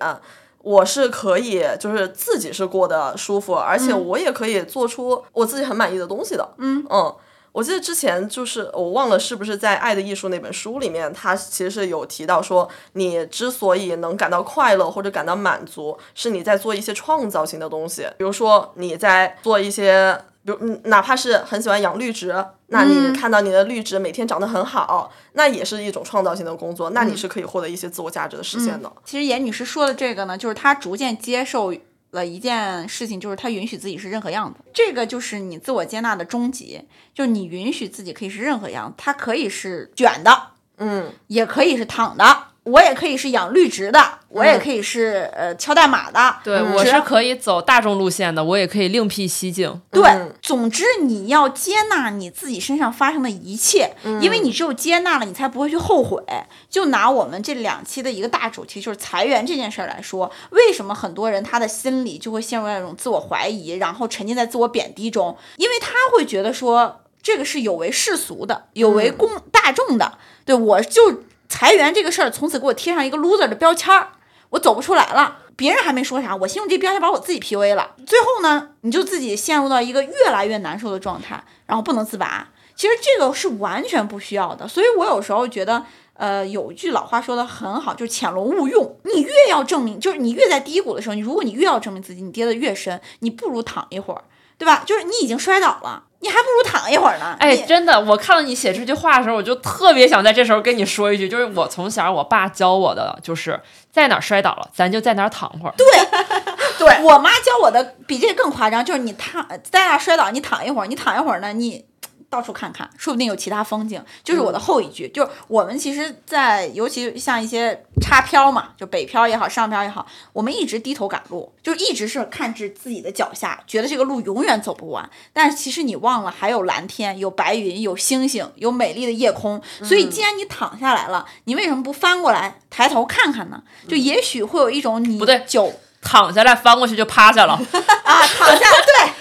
我是可以，就是自己是过得舒服，而且我也可以做出我自己很满意的东西的。嗯嗯，我记得之前就是我忘了是不是在《爱的艺术》那本书里面，他其实是有提到说，你之所以能感到快乐或者感到满足，是你在做一些创造性的东西，比如说你在做一些。比如，嗯，哪怕是很喜欢养绿植，那你看到你的绿植每天长得很好，那也是一种创造性的工作，那你是可以获得一些自我价值的实现的。其实严女士说的这个呢，就是她逐渐接受了一件事情，就是她允许自己是任何样子。这个就是你自我接纳的终极，就是你允许自己可以是任何样子，它可以是卷的，嗯，也可以是躺的。我也可以是养绿植的，我也可以是呃敲代码的。对，我是可以走大众路线的，我也可以另辟蹊径。对，总之你要接纳你自己身上发生的一切，因为你只有接纳了，你才不会去后悔。就拿我们这两期的一个大主题，就是裁员这件事儿来说，为什么很多人他的心里就会陷入那种自我怀疑，然后沉浸在自我贬低中？因为他会觉得说这个是有违世俗的，有违公大众的。对我就。裁员这个事儿，从此给我贴上一个 loser 的标签儿，我走不出来了。别人还没说啥，我先用这标签把我自己 PUA 了。最后呢，你就自己陷入到一个越来越难受的状态，然后不能自拔。其实这个是完全不需要的。所以我有时候觉得，呃，有句老话说的很好，就是潜龙勿用。你越要证明，就是你越在低谷的时候，你如果你越要证明自己，你跌得越深，你不如躺一会儿，对吧？就是你已经摔倒了。你还不如躺一会儿呢。哎，真的，我看到你写这句话的时候，我就特别想在这时候跟你说一句，就是我从小我爸教我的，就是在哪儿摔倒了，咱就在哪儿躺会儿。对，对我妈教我的比这更夸张，就是你躺在那摔倒，你躺一会儿，你躺一会儿呢，你。到处看看，说不定有其他风景。就是我的后一句，就是我们其实，在尤其像一些插漂嘛，就北漂也好，上漂也好，我们一直低头赶路，就一直是看着自己的脚下，觉得这个路永远走不完。但是其实你忘了，还有蓝天，有白云，有星星，有美丽的夜空。所以既然你躺下来了，你为什么不翻过来抬头看看呢？就也许会有一种你不对，久躺下来翻过去就趴下了 啊，躺下对。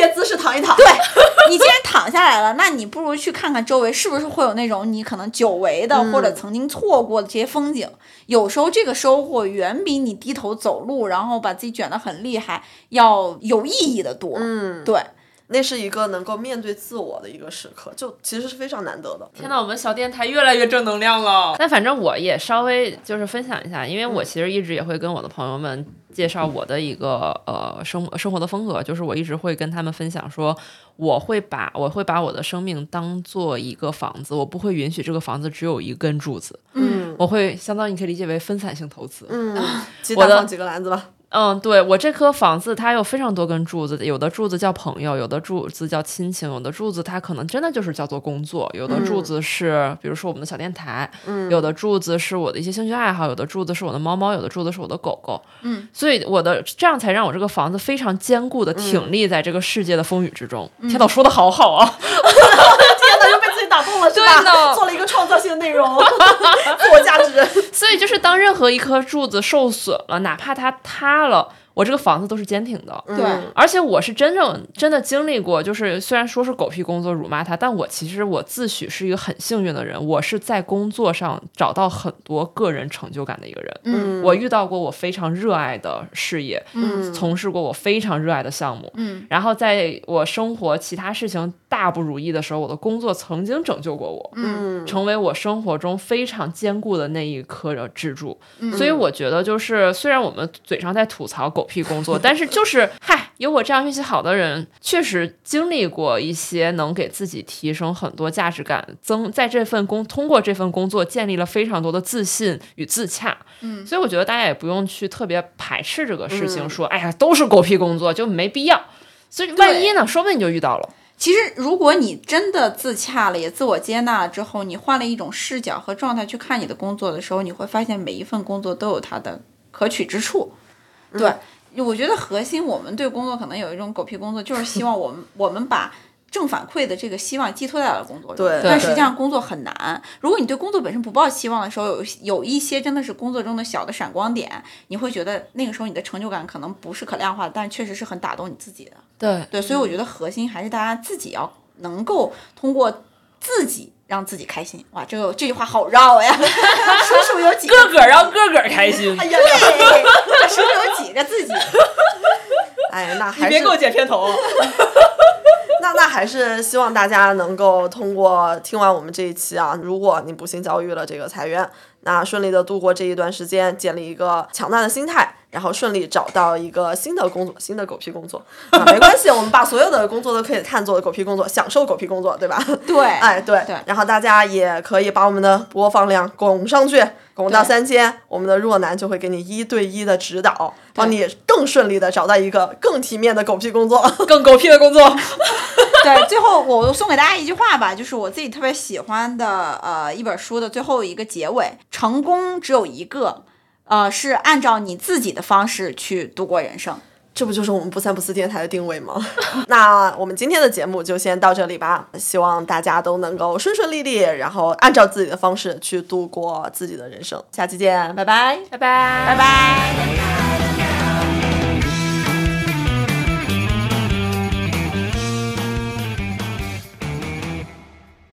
些姿势躺一躺。对，你既然躺下来了，那你不如去看看周围是不是会有那种你可能久违的或者曾经错过的这些风景。有时候这个收获远比你低头走路，然后把自己卷得很厉害要有意义的多。嗯，对。那是一个能够面对自我的一个时刻，就其实是非常难得的。天呐，我们小电台越来越正能量了。但反正我也稍微就是分享一下，因为我其实一直也会跟我的朋友们介绍我的一个呃生生活的风格，就是我一直会跟他们分享说，我会把我会把我的生命当做一个房子，我不会允许这个房子只有一根柱子。嗯，我会相当于你可以理解为分散性投资。嗯，鸡蛋放几个篮子吧。嗯，对我这颗房子，它有非常多根柱子，有的柱子叫朋友，有的柱子叫亲情，有的柱子它可能真的就是叫做工作，有的柱子是比如说我们的小电台，嗯，有的柱子是我的一些兴趣爱好，有的柱子是我的猫猫，有的柱子是我的狗狗，嗯，所以我的这样才让我这个房子非常坚固的挺立在这个世界的风雨之中。天呐，说的好好啊！打动了？做了一个创造性的内容，自我价值。所以就是当任何一颗柱子受损了，哪怕它塌了。我这个房子都是坚挺的，对，而且我是真正真的经历过，就是虽然说是狗屁工作辱骂他，但我其实我自诩是一个很幸运的人，我是在工作上找到很多个人成就感的一个人，嗯，我遇到过我非常热爱的事业，嗯，从事过我非常热爱的项目，嗯，然后在我生活其他事情大。大不如意的时候，我的工作曾经拯救过我，嗯，成为我生活中非常坚固的那一颗的支柱。嗯。所以我觉得，就是虽然我们嘴上在吐槽狗屁工作，但是就是嗨，有我这样运气好的人，确实经历过一些能给自己提升很多价值感，增在这份工通过这份工作建立了非常多的自信与自洽。嗯，所以我觉得大家也不用去特别排斥这个事情，嗯说哎呀都是狗屁工作就没必要。所以万一呢？说不定你就遇到了。其实，如果你真的自洽了，也自我接纳了之后，你换了一种视角和状态去看你的工作的时候，你会发现每一份工作都有它的可取之处。对，我觉得核心我们对工作可能有一种狗屁工作，就是希望我们我们把正反馈的这个希望寄托在了工作中。对但实际上工作很难。如果你对工作本身不抱期望的时候，有有一些真的是工作中的小的闪光点，你会觉得那个时候你的成就感可能不是可量化的，但确实是很打动你自己的。对，对，所以我觉得核心还是大家自己要能够通过自己让自己开心。哇，这个这句话好绕呀！数数有几个？个个让个个开心。哎呀，对，数数有几个自己？哎，那还是剪片头。那那还是希望大家能够通过听完我们这一期啊，如果你不幸遭遇了这个裁员，那顺利的度过这一段时间，建立一个强大的心态，然后顺利找到一个新的工作，新的狗屁工作啊，没关系，我们把所有的工作都可以看作狗屁工作，享受狗屁工作，对吧？对，哎，对，对然后大家也可以把我们的播放量拱上去，拱到三千，我们的若男就会给你一对一的指导，帮你更顺利的找到一个更体面的狗屁工作。更狗屁的工作。对，最后我送给大家一句话吧，就是我自己特别喜欢的呃一本书的最后一个结尾：成功只有一个，呃，是按照你自己的方式去度过人生。这不就是我们不三不四电台的定位吗？那我们今天的节目就先到这里吧，希望大家都能够顺顺利利，然后按照自己的方式去度过自己的人生。下期见，拜拜。拜拜，拜拜。